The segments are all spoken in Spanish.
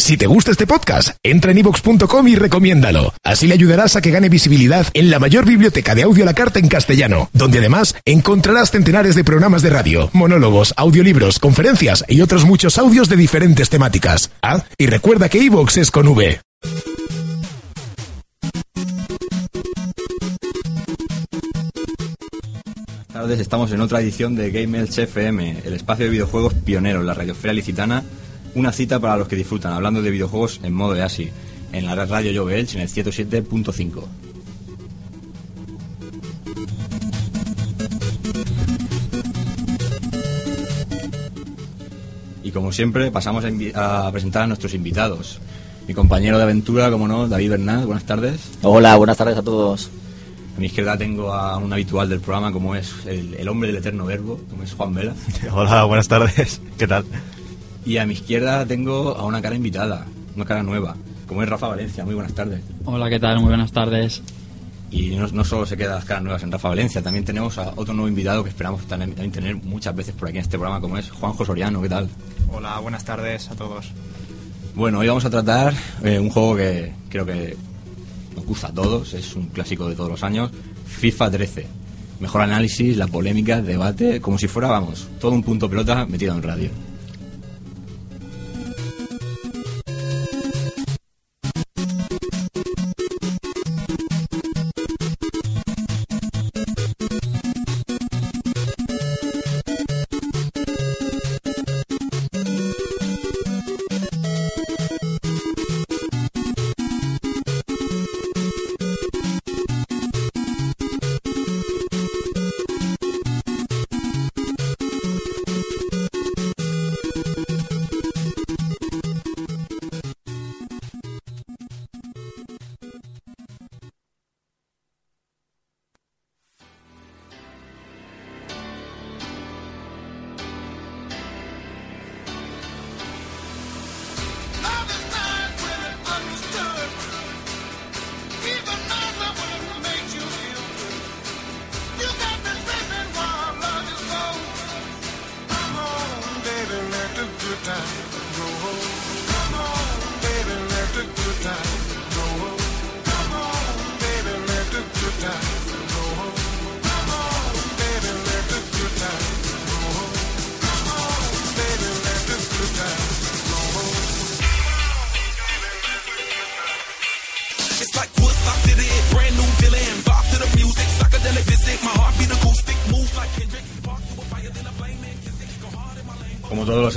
Si te gusta este podcast, entra en ivox.com y recomiéndalo. Así le ayudarás a que gane visibilidad en la mayor biblioteca de audio a la carta en castellano, donde además encontrarás centenares de programas de radio, monólogos, audiolibros, conferencias y otros muchos audios de diferentes temáticas. Ah, y recuerda que iVox es con V. Buenas tardes, estamos en otra edición de Game FM, el espacio de videojuegos pionero en la radiosfera licitana. Una cita para los que disfrutan hablando de videojuegos en modo de ASI, en la radio Elch en el 107.5. Y como siempre, pasamos a, presentar a nuestros invitados. Mi compañero de aventura, como no, David Bernat, buenas tardes. Hola, buenas tardes a todos. A mi izquierda tengo a un habitual del programa, como es el, el hombre del eterno verbo, como es Juan Vela. Hola, buenas tardes. ¿Qué tal? Y a mi izquierda tengo a una cara invitada, una cara nueva, como es Rafa Valencia. Muy buenas tardes. Hola, ¿qué tal? Muy buenas tardes. Y no, no solo se quedan las caras nuevas en Rafa Valencia, también tenemos a otro nuevo invitado que esperamos también, también tener muchas veces por aquí en este programa, como es Juanjo Soriano. ¿Qué tal? Hola, buenas tardes a todos. Bueno, hoy vamos a tratar eh, un juego que creo que nos gusta a todos, es un clásico de todos los años, FIFA 13. Mejor análisis, la polémica, el debate, como si fuera, vamos, todo un punto pelota metido en radio.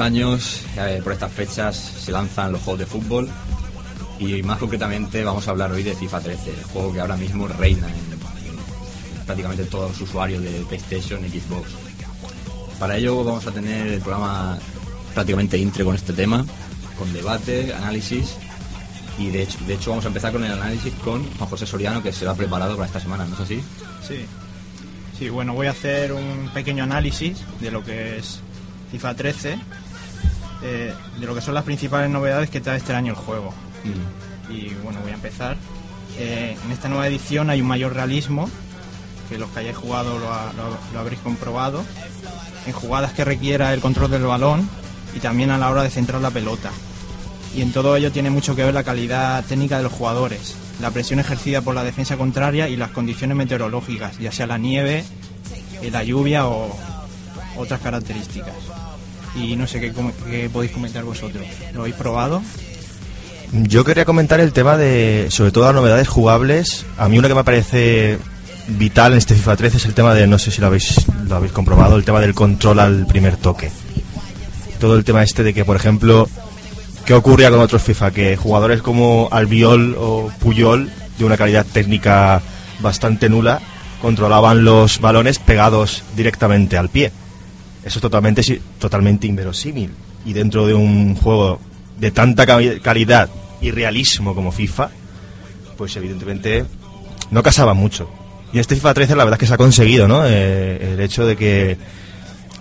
Años, eh, por estas fechas se lanzan los juegos de fútbol y más concretamente vamos a hablar hoy de FIFA 13, el juego que ahora mismo reina en, en prácticamente todos los usuarios de PlayStation y Xbox. Para ello vamos a tener el programa prácticamente intre con este tema, con debate, análisis y de hecho, de hecho vamos a empezar con el análisis con Juan José Soriano que se lo ha preparado para esta semana, ¿no es así? Sí. Sí, bueno, voy a hacer un pequeño análisis de lo que es FIFA 13, eh, de lo que son las principales novedades que trae este año el juego. Y bueno, voy a empezar. Eh, en esta nueva edición hay un mayor realismo, que los que hayáis jugado lo, ha- lo- lo habréis comprobado, en jugadas que requiera el control del balón y también a la hora de centrar la pelota. Y en todo ello tiene mucho que ver la calidad técnica de los jugadores, la presión ejercida por la defensa contraria y las condiciones meteorológicas, ya sea la nieve, eh, la lluvia o otras características. Y no sé qué, podéis comentar vosotros. ¿Lo habéis probado? Yo quería comentar el tema de, sobre todo las novedades jugables. A mí una que me parece vital en este FIFA 13 es el tema de, no sé si lo habéis, lo habéis comprobado, el tema del control al primer toque. Todo el tema este de que, por ejemplo, ¿qué ocurría con otros FIFA? Que jugadores como Albiol o Puyol, de una calidad técnica bastante nula, controlaban los balones pegados directamente al pie. Eso es totalmente, totalmente inverosímil. Y dentro de un juego de tanta cali- calidad y realismo como FIFA, pues evidentemente no casaba mucho. Y en este FIFA 13 la verdad es que se ha conseguido, ¿no? Eh, el hecho de que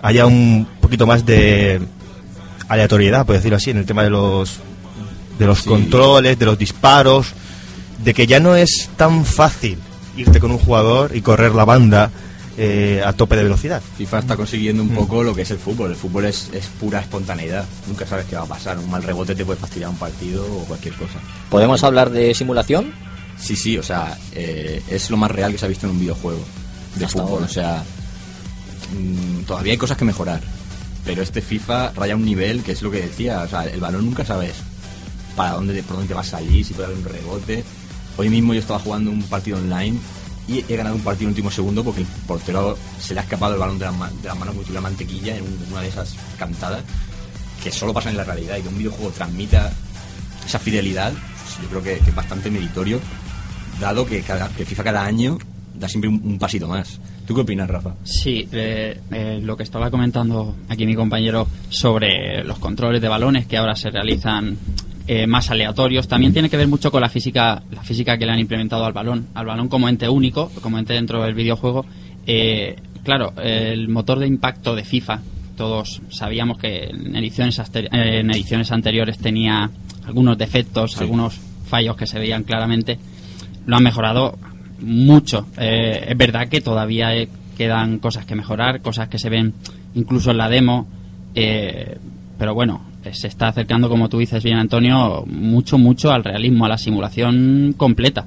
haya un poquito más de aleatoriedad, por decirlo así, en el tema de los de los Sí. controles, de los disparos, de que ya no es tan fácil irte con un jugador y correr la banda eh, a tope de velocidad. FIFA está consiguiendo un Mm. poco lo que es el fútbol. El fútbol es, es pura espontaneidad. Nunca sabes qué va a pasar. Un mal rebote te puede fastidiar un partido o cualquier cosa. ¿Podemos hablar de simulación? Sí, sí, o sea, eh, es lo más real que se ha visto en un videojuego de Hasta fútbol. ahora. O sea, mm, todavía hay cosas que mejorar. Pero este FIFA raya un nivel que es lo que decía. O sea, el balón nunca sabes para dónde, por dónde te va a salir, si puede haber un rebote. Hoy mismo yo estaba jugando un partido online y he ganado un partido en último segundo porque el portero se le ha escapado el balón de las manos como si tuviera mantequilla en un- una de esas cantadas que solo pasa en la realidad y que un videojuego transmita esa fidelidad, pues yo creo que, es bastante meritorio, dado que, cada, FIFA cada año da siempre un, un pasito más. ¿Tú qué opinas, Rafa? Sí, eh, eh, lo que estaba comentando aquí mi compañero sobre los controles de balones que ahora se realizan eh, más aleatorios, también tiene que ver mucho con la física, la física que le han implementado al balón, al balón como ente único, como ente dentro del videojuego. Eh, claro, el motor de impacto de FIFA, todos sabíamos que en ediciones, en ediciones anteriores tenía algunos defectos, algunos fallos que se veían claramente lo han mejorado mucho. Eh, es verdad que todavía eh, quedan cosas que mejorar, cosas que se ven incluso en la demo, eh, pero bueno, se está acercando, como tú dices bien, Antonio, mucho, mucho al realismo, a la simulación completa.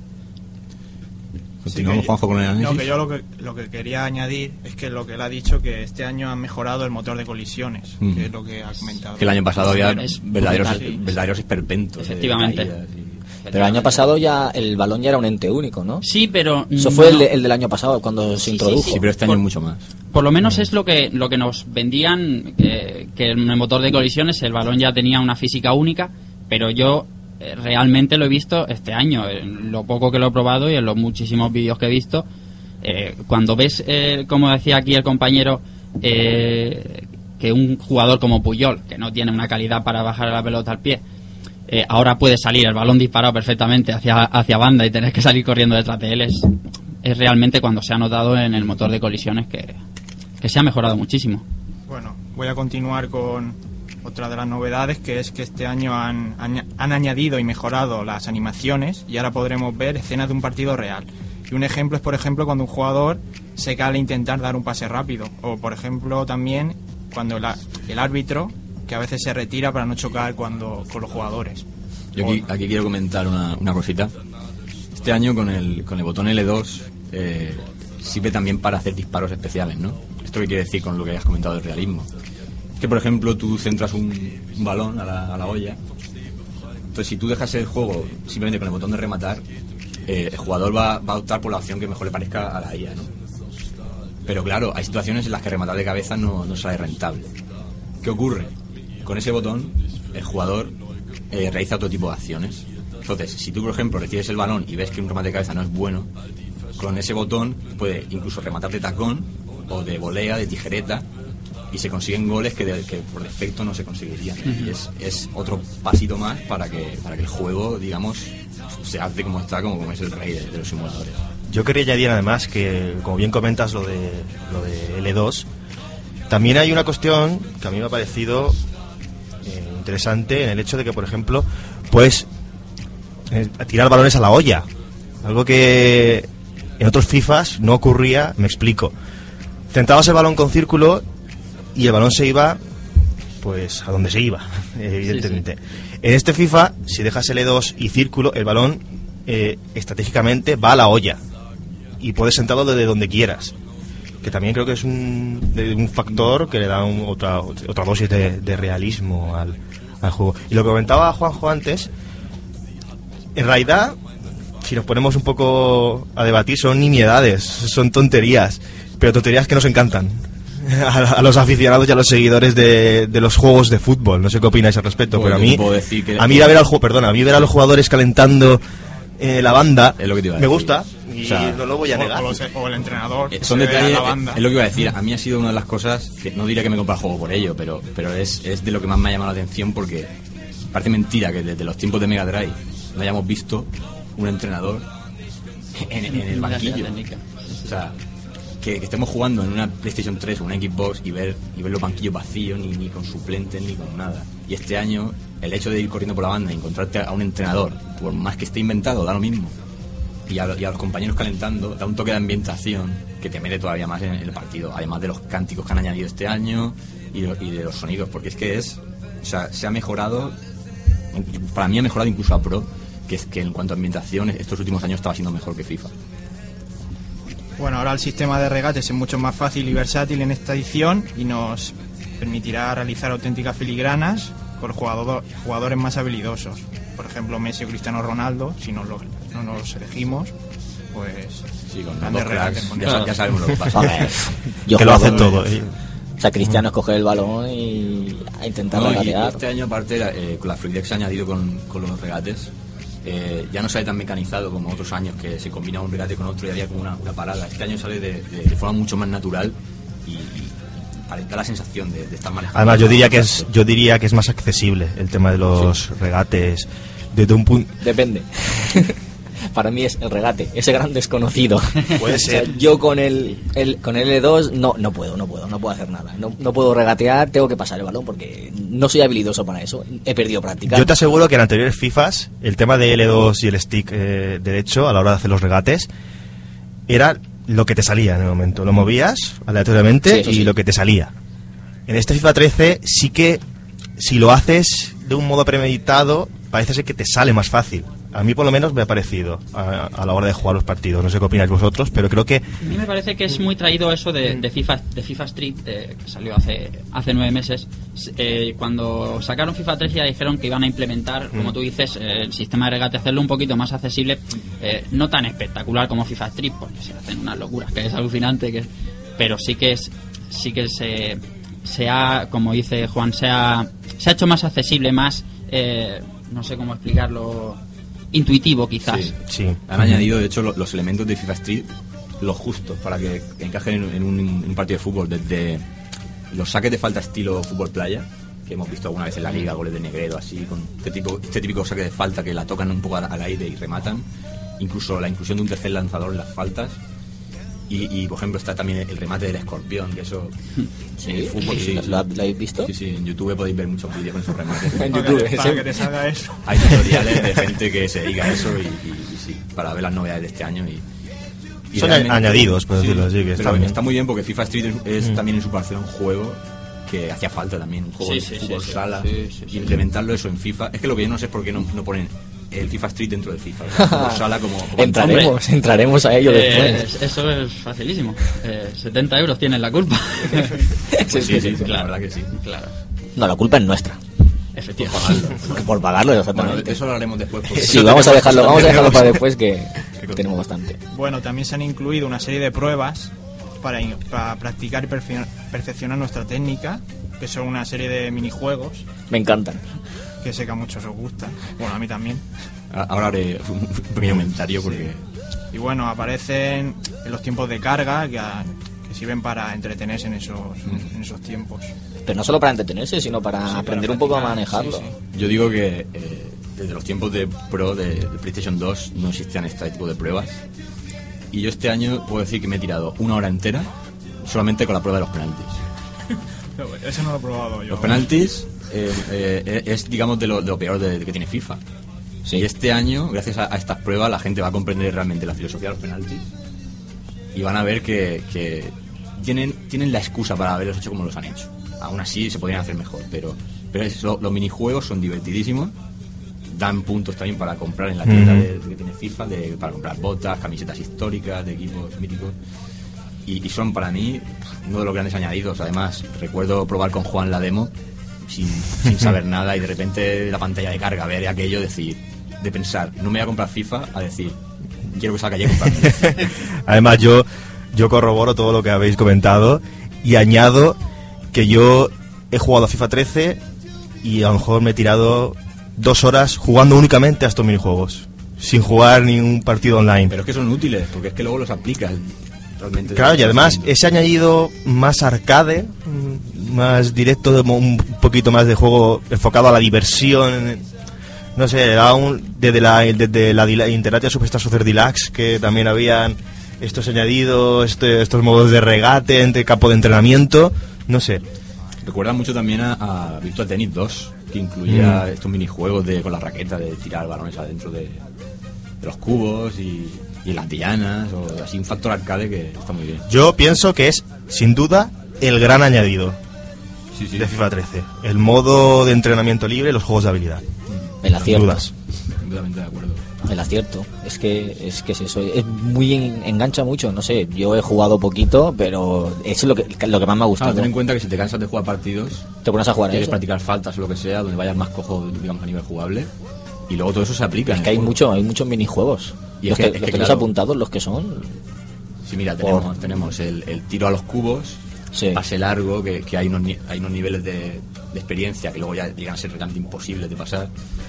Continuamos, Juanjo, con el análisis. No, que yo lo que, lo que quería añadir es que lo que él ha dicho que este año han mejorado el motor de colisiones, Mm. que es lo que ha comentado. Que el año pasado había Es verdaderos, brutal. verdaderos esperpentos. de Efectivamente. caídas y- Pero el año pasado ya el balón ya era un ente único, ¿no? Sí, pero... Eso no- fue el, de- el del año pasado, cuando se Sí, sí, introdujo. Sí, pero este año mucho más. Por lo menos es lo que, lo que nos vendían, que, que en el motor de colisiones el balón ya tenía una física única, pero yo eh, realmente lo he visto este año, en lo poco que lo he probado y en los muchísimos vídeos que he visto. eh, cuando ves, eh, como decía aquí el compañero, eh, que un jugador como Puyol, que no tiene una calidad para bajar la pelota al pie, eh, ahora puede salir el balón disparado perfectamente hacia, hacia banda y tener que salir corriendo detrás de él, es, es realmente cuando se ha notado en el motor de colisiones que, que se ha mejorado muchísimo. Bueno, voy a continuar con otra de las novedades, que es que este año han, han añadido y mejorado las animaciones y ahora podremos ver escenas de un partido real. Y un ejemplo es, por ejemplo, cuando un jugador se cae al intentar dar un pase rápido. O, por ejemplo, también cuando la- el árbitro, que a veces se retira para no chocar cuando con los jugadores. Yo aquí, quiero comentar una, una cosita. Este año con el, con el botón L2 eh, sirve también para hacer disparos especiales, ¿no? ¿Esto qué quiere decir con lo que has comentado del realismo? Es que, por ejemplo, tú centras un, un balón a la, a la olla. Entonces, si tú dejas el juego simplemente con el botón de rematar, eh, el jugador va, va a optar por la opción que mejor le parezca a la IA, ¿no? Pero claro, hay situaciones en las que rematar de cabeza no, no sale rentable. ¿Qué ocurre? Con ese botón, el jugador eh, realiza otro tipo de acciones. Entonces, si tú, por ejemplo, recibes el balón y ves que un remate de cabeza no es bueno, con ese botón puede incluso rematar de tacón o de volea, de tijereta, y se consiguen goles que, de- que por defecto no se conseguirían. Y es, es otro pasito más para que, para que el juego, digamos, se hace como está, como, como es el rey de, de los simuladores. Yo quería añadir además que, como bien comentas lo de, lo de L2, también hay una cuestión que a mí me ha parecido interesante en el hecho de que, por ejemplo, puedes eh, tirar balones a la olla. Algo que en otros FIFAs no ocurría, me explico. Centrabas el balón con círculo y el balón se iba pues a donde se iba, evidentemente. En este FIFA, si dejas L2 y círculo, el balón eh, estratégicamente va a la olla y puedes sentarlo desde donde quieras. Que también creo que es un, un factor que le da un- otra, otra dosis de, de realismo al, al juego. Y lo que comentaba Juanjo antes, en realidad, si nos ponemos un poco a debatir, son nimiedades, son tonterías, pero tonterías que nos encantan. A, a los aficionados y a los seguidores de, de los juegos de fútbol. No sé qué opináis al respecto, pero a mí, a mí ir a ver al juego, perdona, a mí ver a los jugadores calentando eh, la banda Es lo que te iba a me decir. gusta y O sea, no lo voy a negar. o o el entrenador. Eh, que son detalles, la banda. es lo que iba a decir. A mí ha sido una de las cosas que no diría que me compra juego por ello, pero, pero es, es de lo que más me ha llamado la atención porque parece mentira que desde los tiempos de Mega Drive no hayamos visto un entrenador en, en el banquillo. O sea, que, que estemos jugando en una PlayStation 3 o una Xbox y ver, y ver los banquillos vacíos, ni, ni con suplentes, ni con nada. Y este año, el hecho de ir corriendo por la banda y encontrarte a un entrenador, por más que esté inventado, da lo mismo. Y a, los compañeros calentando, da un toque de ambientación que te mete todavía más en el partido. Además de los cánticos que han añadido este año y de los sonidos, porque es que es. O sea, se ha mejorado. Para mí ha mejorado incluso a Pro, que es que en cuanto a ambientación, estos últimos años estaba siendo mejor que FIFA. Bueno, ahora el sistema de regates es mucho más fácil y versátil en esta edición y nos permitirá realizar auténticas filigranas con jugador- jugadores más habilidosos. Por ejemplo, Messi o Cristiano Ronaldo, si no los, no nos elegimos, pues Sí, con grandes cracks, con ya, ya sabemos lo que pasa. Joder, yo que lo hacen todo. eh. O sea, Cristiano es coger el balón y a intentar No, regatear. este año, aparte, eh, con la fluidez que se ha añadido con, con los regates, eh, ya no sale tan mecanizado como otros años que se combina un regate con otro y había como una, una parada. Este año sale de, de- de forma mucho más natural y, y para- la sensación de, de estar manejando. Además, yo diría que es yo diría que es más accesible el tema de los regates desde un punto. Depende. Para mí es el regate, ese gran desconocido. Puede O sea, ser. yo con el, el- con el L2 no, no puedo, no puedo, no puedo hacer nada. No, no puedo regatear, tengo que pasar el balón porque no soy habilidoso para eso. He perdido práctica. Yo te aseguro que en anteriores FIFAs el tema de L2 y el stick eh, derecho a la hora de hacer los regates era lo que te salía en el momento. Lo movías aleatoriamente Sí, y sí. lo que te salía. En este FIFA 13 sí que si lo haces de un modo premeditado parece ser que te sale más fácil. A mí por lo menos me ha parecido a, a la hora de jugar los partidos. No sé qué opináis vosotros, pero creo que A mí me parece que es muy traído eso de, de FIFA de FIFA Street, eh, que salió hace, hace nueve meses. Eh, cuando sacaron FIFA 3 ya dijeron que iban a implementar, como tú dices, eh, el sistema de regate, hacerlo un poquito más accesible, eh, no tan espectacular como FIFA Street, porque se hacen unas locuras, que es alucinante, que pero sí que es sí que se, se ha, como dice Juan, se ha, se ha hecho más accesible, más, eh, no sé cómo explicarlo, intuitivo quizás. Sí. sí. Han añadido, de hecho, lo- los elementos de FIFA Street, los justos, para que encajen en, en un, en un partido de fútbol. Desde los saques de falta estilo fútbol playa, que hemos visto alguna vez en la liga, goles de Negredo, así, con este, tipo, este típico saque de falta que la tocan un poco al, al aire y rematan. Incluso la inclusión de un tercer lanzador en las faltas. Y, y, por ejemplo, está también el remate del escorpión, que eso. Sí, en el fútbol, sí, ¿Lo, sí. lo- lo habéis visto? Sí, sí, en YouTube podéis ver muchos vídeos con esos remates. En YouTube, para que te salga eso. Hay tutoriales de gente que se dedica a eso y, y- y sí, para ver las novedades de este año. Y, y Son añadidos, por decirlo así, que pero está bien. está muy bien porque FIFA Street es, es Mm. también en su parcela un juego que hacía falta también, un juego Sí, de sí, fútbol sala. Sí, sí, sí. y implementarlo eso en FIFA. Es que lo que yo no sé es por qué no, no ponen el FIFA Street dentro del FIFA. Fútbol sala como. como entraremos, entraremos a ello Eh, después. eso es facilísimo. Eh, 70 euros tienen la culpa. Pues sí, sí, la claro. verdad que sí. Claro, No, la culpa es nuestra. efectivamente. Por pagarlo, Bueno, exactamente. de eso lo haremos después. Sí, vamos a dejarlo, vamos a dejarlo para después que, tenemos bastante. Bueno, también se han incluido una serie de pruebas para, para practicar y perfe- perfeccionar nuestra técnica, que son una serie de minijuegos Me encantan. Que sé que a muchos os gustan. Bueno, a mí también. Ahora haré un pequeño comentario porque. Y bueno, aparecen en los tiempos de carga que, a- que sirven para entretenerse en esos, en esos tiempos. Pero no solo para entretenerse, sino para Sí, para aprender un poco a manejarlo. sí, sí. Yo digo que eh, desde los tiempos de Pro de, de PlayStation 2 no existían este tipo de pruebas. Y yo este año puedo decir que me he tirado una hora entera solamente con la prueba de los penaltis. Eso no lo he probado yo. Los penaltis eh, eh, es, digamos, de lo, de lo peor de, que tiene FIFA. Y este año, gracias a, a estas pruebas, la gente va a comprender realmente la filosofía de los penaltis y van a ver que, que tienen, tienen la excusa para haberlos hecho como los han hecho. Aún así, se podrían hacer mejor, pero, pero es- lo- los minijuegos son divertidísimos. Dan puntos también para comprar en la tienda de- de que tiene FIFA, de- para comprar botas, camisetas históricas de equipos míticos. Y, y son para mí uno de los grandes añadidos. Además, recuerdo probar con Juan la demo sin, sin saber nada y de repente la pantalla de carga, ver aquello, decir, de pensar, no me voy a comprar FIFA, a decir, quiero que salga ya. Además, yo, yo corroboro todo lo que habéis comentado y añado que yo he jugado a FIFA 13 y a lo mejor me he tirado dos horas jugando únicamente a estos minijuegos, sin jugar ni un partido online. Pero es que son útiles, porque es que luego los aplicas Claro, y además ese añadido más arcade, más directo, un poquito más de juego enfocado a la diversión. No sé, era un- desde la, desde la Interactive Superstar Soccer Deluxe, que también habían estos añadidos, este- estos modos de regate, entre campo de entrenamiento, no sé. Recuerda mucho también a, a Virtua Tennis 2, que incluía Mm. estos minijuegos de, con la raqueta de tirar balones adentro de, de los cubos y, y las dianas, o así un factor arcade que está muy bien. Yo pienso que es, sin duda, el gran añadido Sí, sí. de FIFA 13. El modo de entrenamiento libre y los juegos de habilidad. El Sin acierto. dudas. Completamente de acuerdo. El acierto. Es que es que es eso. Es muy en- engancha mucho. No sé, yo he jugado poquito, pero es lo que, lo que más me ha Claro, gustado. ten en cuenta que si te cansas de jugar partidos, Te pones a jugar a quieres eso. practicar faltas o lo que sea, donde vayas más cojo, digamos, a nivel jugable, y luego todo eso se aplica. Es que hay juego. mucho, hay muchos minijuegos. Y es los que- que, es los que, tenéis claro. apuntados, los que son. Sí, mira, Por- tenemos, tenemos el, el tiro a los cubos, Sí. pase largo, que, que hay, unos, hay unos niveles de, de experiencia que luego ya llegan a ser realmente imposibles de pasar.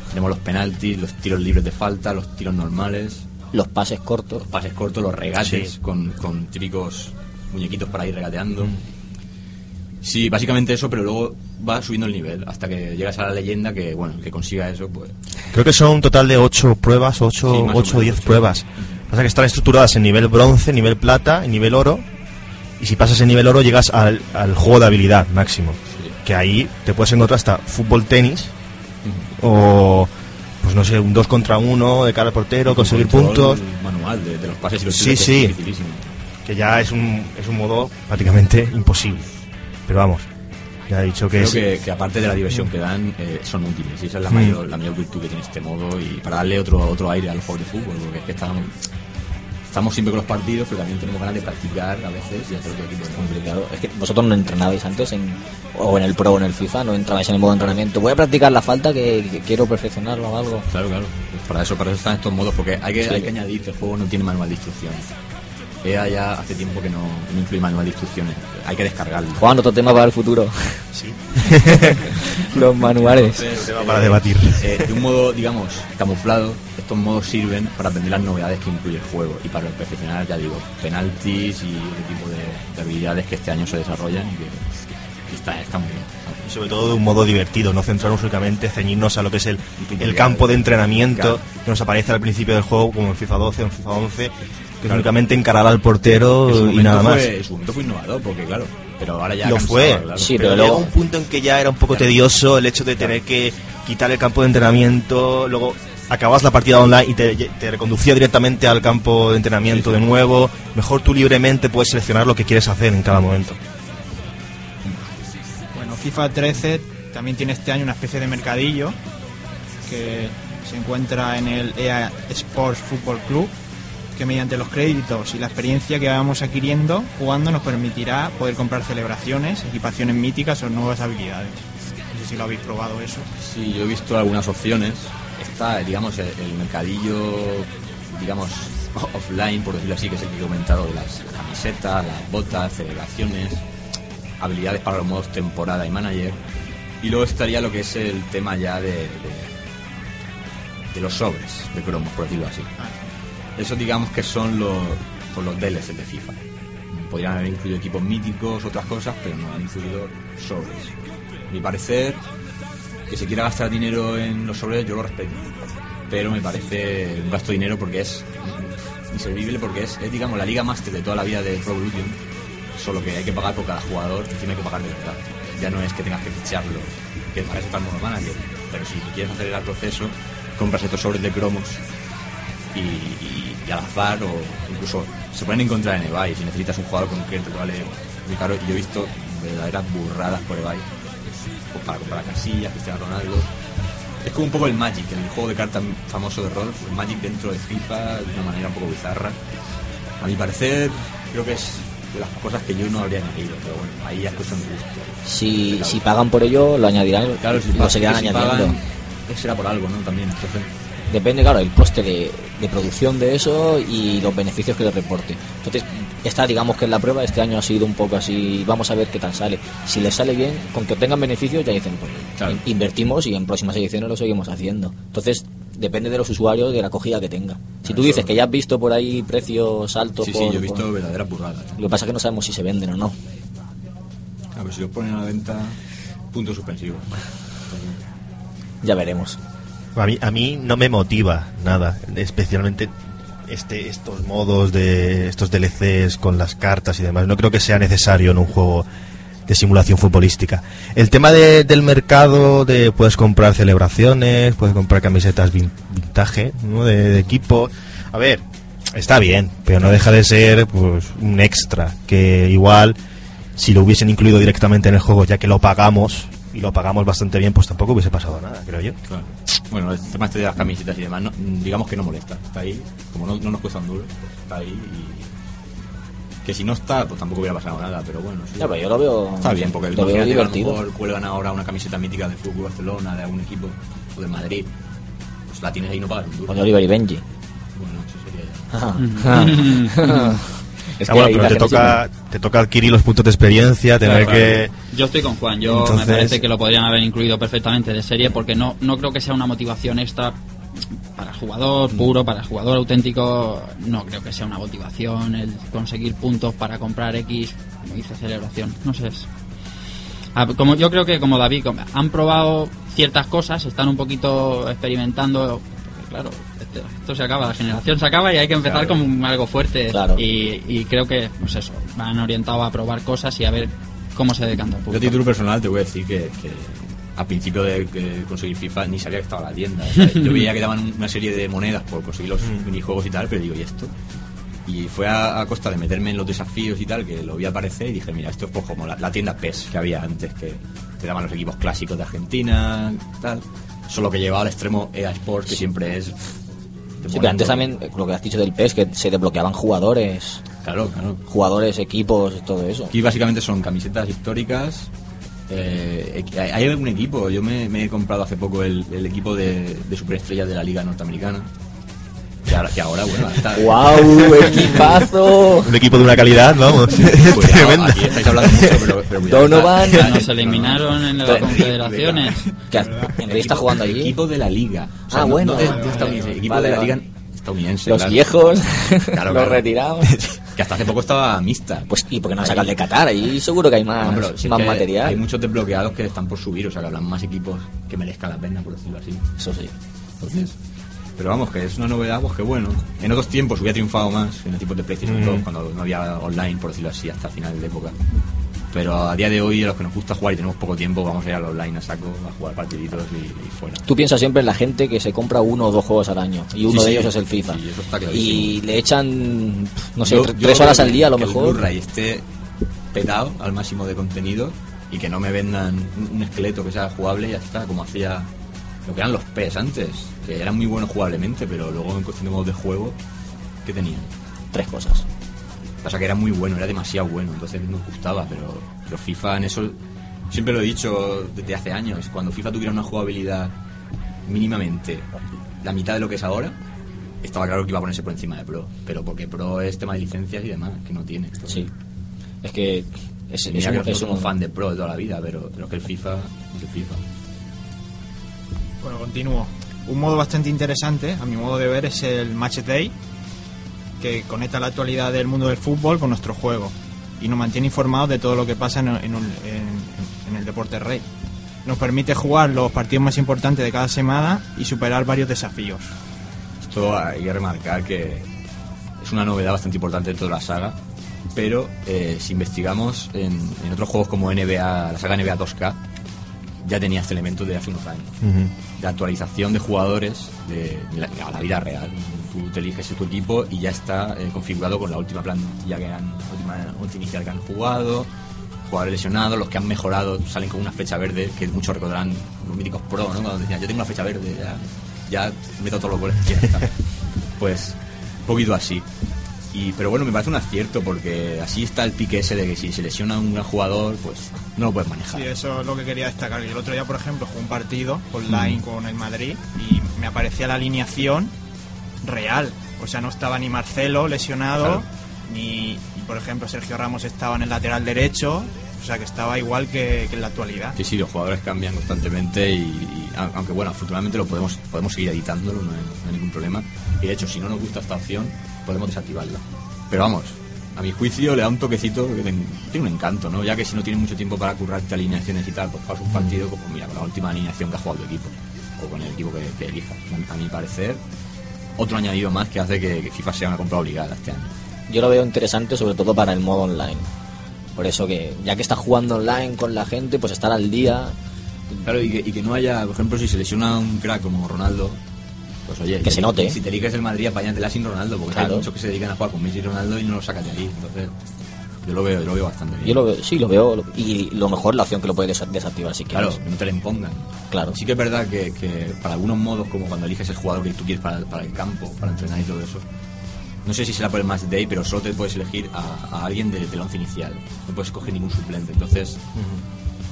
Tenemos los penaltis, los tiros libres de falta, los tiros normales, Los pases cortos. los pases cortos, los regates Sí. con, con típicos muñequitos para ir regateando. Sí, básicamente eso, pero luego va subiendo el nivel hasta que llegas a la leyenda que, bueno, el que consiga eso, pues Creo que son un total de 8 pruebas, 8 Sí, o o menos, 10 ocho. pruebas. Pasa que están estructuradas en nivel bronce, nivel plata y nivel oro. Y si pasas el nivel oro llegas al, al juego de habilidad máximo. Sí. Que ahí te puedes encontrar hasta fútbol tenis o, pues no sé, un 2 contra 1 de cara al portero, conseguir puntos. manual de, de los pases y los Sí, tiros, que sí. es. Que ya es un, es un modo prácticamente imposible. Pero vamos, ya he dicho que Creo es... que, que aparte de la diversión que dan, eh, son útiles. Y esa es la Mm. mayor, la mayor virtud que tiene este modo. Y para darle otro, otro aire al juego de fútbol, porque es que estamos, estamos siempre con los partidos, pero también tenemos ganas de practicar a veces y hacer otro de cosas. complicado. Es que vosotros no entrenabais antes en, o en el Pro o en el FIFA, no entrabais en el modo de entrenamiento. Voy a practicar la falta que, que quiero perfeccionarlo o algo. Claro, claro. Pues para eso, para eso están estos modos, porque hay que, Sí. hay que añadir que el juego no tiene manual de instrucciones. EA ya hace tiempo que no, no incluye manual de instrucciones. Hay que descargarlo. Juan, otro tema para el futuro. Sí. Los manuales. tema para debatir. Eh, de un modo, digamos, camuflado, estos modos sirven para aprender las novedades que incluye el juego y para perfeccionar, ya digo, penaltis y otro tipo de, de habilidades que este año se desarrollan y que, que está, está muy bien. Y sobre todo de un modo divertido, no centrarnos únicamente, ceñirnos a lo que es el, el campo de entrenamiento que nos aparece al principio del juego, como en FIFA 12 o en FIFA 11, que es únicamente encarar al portero y nada más. fue- En su momento fue innovador, porque claro, pero ahora ya Lo cansaba, fue, claro. Sí, pero, pero llega luego- un punto en que ya era un poco tedioso el hecho de tener que quitar el campo de entrenamiento, luego acabas la partida online y te, te reconducía directamente al campo de entrenamiento de nuevo. Mejor tú libremente puedes seleccionar lo que quieres hacer en cada momento. Bueno, FIFA 13 también tiene este año una especie de mercadillo que se encuentra en el EA Sports Football Club, que mediante los créditos y la experiencia que vamos adquiriendo jugando nos permitirá poder comprar celebraciones, equipaciones míticas o nuevas habilidades. No sé si lo habéis probado eso. Sí, yo he visto algunas opciones. Está, digamos, el, el mercadillo, digamos, offline, por decirlo así, que es el que he comentado, de las camisetas, las botas, celebraciones, habilidades para los modos temporada y manager. Y luego estaría lo que es el tema ya de, de, de los sobres de cromos, por decirlo así. Eso digamos que son los, pues los DLCs de FIFA. Podrían haber incluido equipos míticos, otras cosas, pero no han incluido sobres. Mi parecer, que se quiera gastar dinero en los sobres, yo lo respeto. Pero me parece un gasto de dinero porque es inservible, porque es, es, digamos, la liga máster de toda la vida de Pro. Solo que hay que pagar por cada jugador, encima hay que pagar de verdad. Ya no es que tengas que ficharlo, que para eso está manager. Pero si quieres acelerar el proceso, compras estos sobres de cromos y, y- y al azar o incluso se pueden encontrar en eBay. Si necesitas un jugador concreto que vale muy caro y yo he visto verdaderas burradas por eBay. Pues para comprar Casillas, Cristiano Ronaldo. Es como un poco el Magic, el juego de cartas famoso de rol, el Magic dentro de FIFA de una manera un poco bizarra. A mi parecer creo que es de las cosas que yo no habría añadido pero bueno, ahí ya es cuestión de gusto. Si, si pagan por ello, lo añadirán claro, si, lo seguirán si añadiendo. pagan, será por algo, ¿no? También, entonces Depende, claro, el coste de, de producción de eso y los beneficios que le reporte. Entonces, esta, digamos que en la prueba este año ha sido un poco así, vamos a ver qué tal sale. Si les sale bien, con que obtengan beneficios, ya dicen, pues Claro. invertimos y en próximas ediciones lo seguimos haciendo. Entonces, depende de los usuarios de la acogida que tenga. Si tú dices que ya has visto por ahí precios altos, sí, sí, por- yo he visto por- verdaderas burradas lo que pasa es que no sabemos si se venden o no. A ver si los ponen a la venta, punto suspensivo. Ya veremos. A mí, a mí no me motiva nada, especialmente este, estos modos de estos DLCs con las cartas y demás. No creo que sea necesario en un juego de simulación futbolística. El tema de- del mercado de puedes comprar celebraciones, puedes comprar camisetas vin- vintage ¿no? de, de equipo. A ver, está bien, pero no deja de ser pues un extra que igual si lo hubiesen incluido directamente en el juego ya que lo pagamos y lo pagamos bastante bien, pues tampoco hubiese pasado nada, creo yo. Claro. Bueno, el tema este de las camisetas y demás, no- digamos que no molesta. Está ahí, como no, no nos cuesta un duro, pues está ahí y. Que si no está, pues tampoco hubiera pasado nada, pero bueno. sí. Ya, pero yo lo veo. Está bien, porque lo veo imagínate que a lo divertido. mejor cuelgan ahora una camiseta mítica de Fútbol Barcelona, de algún equipo, o de Madrid. Pues la tienes ahí y no pagas un duro. Con Oliver y Benji. Bueno, eso sería ya. es Ah, que bueno, pero te toca, te toca adquirir los puntos de experiencia, tener Claro, que... Yo estoy con Juan, yo Entonces- me parece que lo podrían haber incluido perfectamente de serie porque no, no creo que sea una motivación extra para jugador puro, para jugador auténtico, no creo que sea una motivación el conseguir puntos para comprar X, como dice celebración, no sé. Ah, Como yo creo que como David han probado ciertas cosas, están un poquito experimentando, porque claro, esto se acaba, la generación se acaba y hay que empezar Claro. con algo fuerte Claro. y, y creo que pues eso, van orientado a probar cosas y a ver cómo se decanta el Yo a público. título personal te voy a decir que, que al principio de, de conseguir FIFA ni sabía que estaba la tienda. O sea, yo veía que daban una serie de monedas por conseguir los minijuegos y tal, pero digo, ¿y esto? Y fue a, a costa de meterme en los desafíos y tal, que lo vi aparecer y dije, mira, esto es pues como la, la tienda PES que había antes, que te daban los equipos clásicos de Argentina, tal. Solo que llevaba al extremo EA Sports, que siempre es... Sí, pero antes también, lo que has dicho del PES, que se desbloqueaban jugadores, Claro, claro. jugadores, equipos, todo eso. Aquí básicamente son camisetas históricas. eh, hay hay algún equipo, yo me, me he comprado hace poco el, el equipo de, de superestrellas de la Liga Norteamericana. Que ahora, que ahora bueno, está. ¡Wow! ¡Equipazo! Un equipo de una calidad, vamos, Cuidado, tremenda. aquí estáis hablando mucho, pero, pero cuidado, Donovan. está- Nos eliminaron en las confederaciones. Que en realidad está jugando allí. Equipo de la Liga. O sea, Ah, no- bueno. no estadounidense, equipo Vale, de la. Liga estadounidense. Los claro. viejos, Claro, los retirados. Que hasta hace poco estaba mixta. Pues, ¿y por qué no sacan de Qatar? Ahí seguro que hay más, No, si más material. Hay muchos desbloqueados que están por subir, o sea, que habrán más equipos que merezcan la pena, por decirlo así. Eso sí. Entonces, pero vamos, que es una novedad, pues que bueno. En otros tiempos hubiera triunfado más, en el tipo de PlayStation Mm. 2, cuando no había online, por decirlo así, hasta final de época. Pero a día de hoy, a los que nos gusta jugar y tenemos poco tiempo, vamos a ir al online a saco, a jugar partiditos y, y fuera. Tú piensas siempre en la gente que se compra uno o dos juegos al año y uno Sí, de sí. ellos es el FIFA. Sí, eso está y le echan, no sé, Yo- tre- yo tres horas al día a lo que El mejor. Blu-ray esté petado al máximo de contenido y que no me vendan un- un esqueleto que sea jugable y ya está, como hacía lo que eran los PES antes, que eran muy buenos jugablemente, pero luego en cuestión de modos de juego, ¿qué tenían? Tres cosas. Pasa que era muy bueno, era demasiado bueno, entonces nos gustaba, pero, pero FIFA en eso, siempre lo he dicho desde hace años, cuando FIFA tuviera una jugabilidad mínimamente la mitad de lo que es ahora, estaba claro que iba a ponerse por encima de Pro, pero porque Pro es tema de licencias y demás, que no tiene. Sí. Es que es, es que es un- fan de Pro de toda la vida, pero, pero que el FIFA es el FIFA. Bueno, continúo. Un modo bastante interesante, a mi modo de ver, es el Match Day, que conecta la actualidad del mundo del fútbol con nuestro juego y nos mantiene informados de todo lo que pasa en, el deporte rey. Nos permite jugar los partidos más importantes de cada semana y superar varios desafíos. Esto hay que remarcar que es una novedad bastante importante dentro de la saga, pero eh, si investigamos en, en otros juegos como NBA, la saga NBA 2K, ya tenía este elemento de hace unos años. De actualización de jugadores de, la, a la vida real. Tú te eliges tu equipo y ya está eh, configurado con la última plantilla que han, última once inicial que han jugado, jugadores lesionados, los que han mejorado salen con una flecha verde, que muchos recordarán los míticos pro, ¿no? Cuando decían, yo tengo una flecha verde, ya, ya meto todos los goles que pues, un poquito así. Y, pero bueno, me parece un acierto porque así está el pique ese de que si se lesiona un gran jugador, pues no lo puedes manejar. Sí, eso es lo que quería destacar. Y el otro día, por ejemplo, jugué un partido online con el Madrid y me aparecía la alineación real. O sea, no estaba ni Marcelo lesionado, Claro. ni, por ejemplo, Sergio Ramos estaba en el lateral derecho. O sea, que estaba igual que, que en la actualidad. Sí, sí, los jugadores cambian constantemente y, y aunque bueno, afortunadamente lo podemos, podemos seguir editándolo, no hay, no hay ningún problema. Y de hecho, si no nos gusta esta opción, podemos desactivarla. Pero vamos, a mi juicio le da un toquecito que tiene un encanto, ¿no? Ya que si no tienes mucho tiempo para currarte alineaciones y tal, pues juegas un partido como mira, con la última alineación que ha jugado tu equipo o con el equipo que, que elijas. A, a mi parecer, otro añadido más que hace que, que FIFA sea una compra obligada este año. Yo lo veo interesante sobre todo para el modo online. Por eso que ya que estás jugando online con la gente, pues estar al día. Claro, y que, y que no haya, por ejemplo, si se lesiona un crack como Ronaldo, pues oye, Que se note. Si te eliges el Madrid, apáñatela sin Ronaldo, porque Claro. hay muchos que se dedican a jugar con Messi y Ronaldo y no lo sacan de ahí. Entonces, yo lo veo, yo lo veo bastante bien. Yo lo veo, sí, lo veo. Y lo mejor la opción que lo puedes desa- desactivar si Claro, quieres. que no te la impongan. Claro. Sí que es verdad que, que para algunos modos, como cuando eliges el jugador que tú quieres para, para el campo, para entrenar y todo eso, no sé si será por el match day, pero solo te puedes elegir a, a alguien de- del once inicial. No puedes coger ningún suplente. Entonces,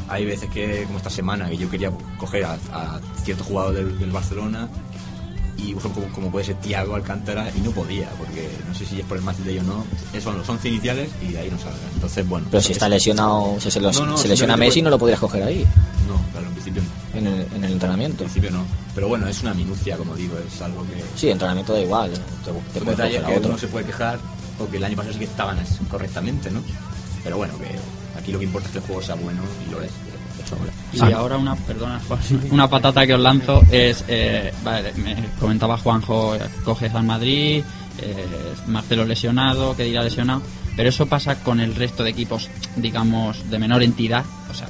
hay veces que, como esta semana, que yo quería coger a, a cierto jugador del, del Barcelona y como, como puede ser Thiago Alcántara y no podía, porque no sé si es por el match day o no. Esos son los once iniciales y de ahí no salgan. Entonces, bueno. Pero si es- está lesionado, si se, los- No, no, se lesiona Messi, no lo podrías coger ahí, No, claro, en principio no. en el, en el entrenamiento. En principio no. Pero bueno, es una minucia, como digo, es algo que. Sí, entrenamiento da igual. Te, te un puedes detalle coger a que otro. uno se puede quejar, porque el año pasado sí que estaban correctamente, ¿no? Pero bueno, que aquí lo que importa es que el juego sea bueno y lo es. Y ahora una, perdona, una patata que os lanzo es, eh, vale, me comentaba Juanjo, eh, coges al Madrid, eh, Marcelo lesionado, que dirá lesionado, pero eso pasa con el resto de equipos, digamos, de menor entidad, o sea,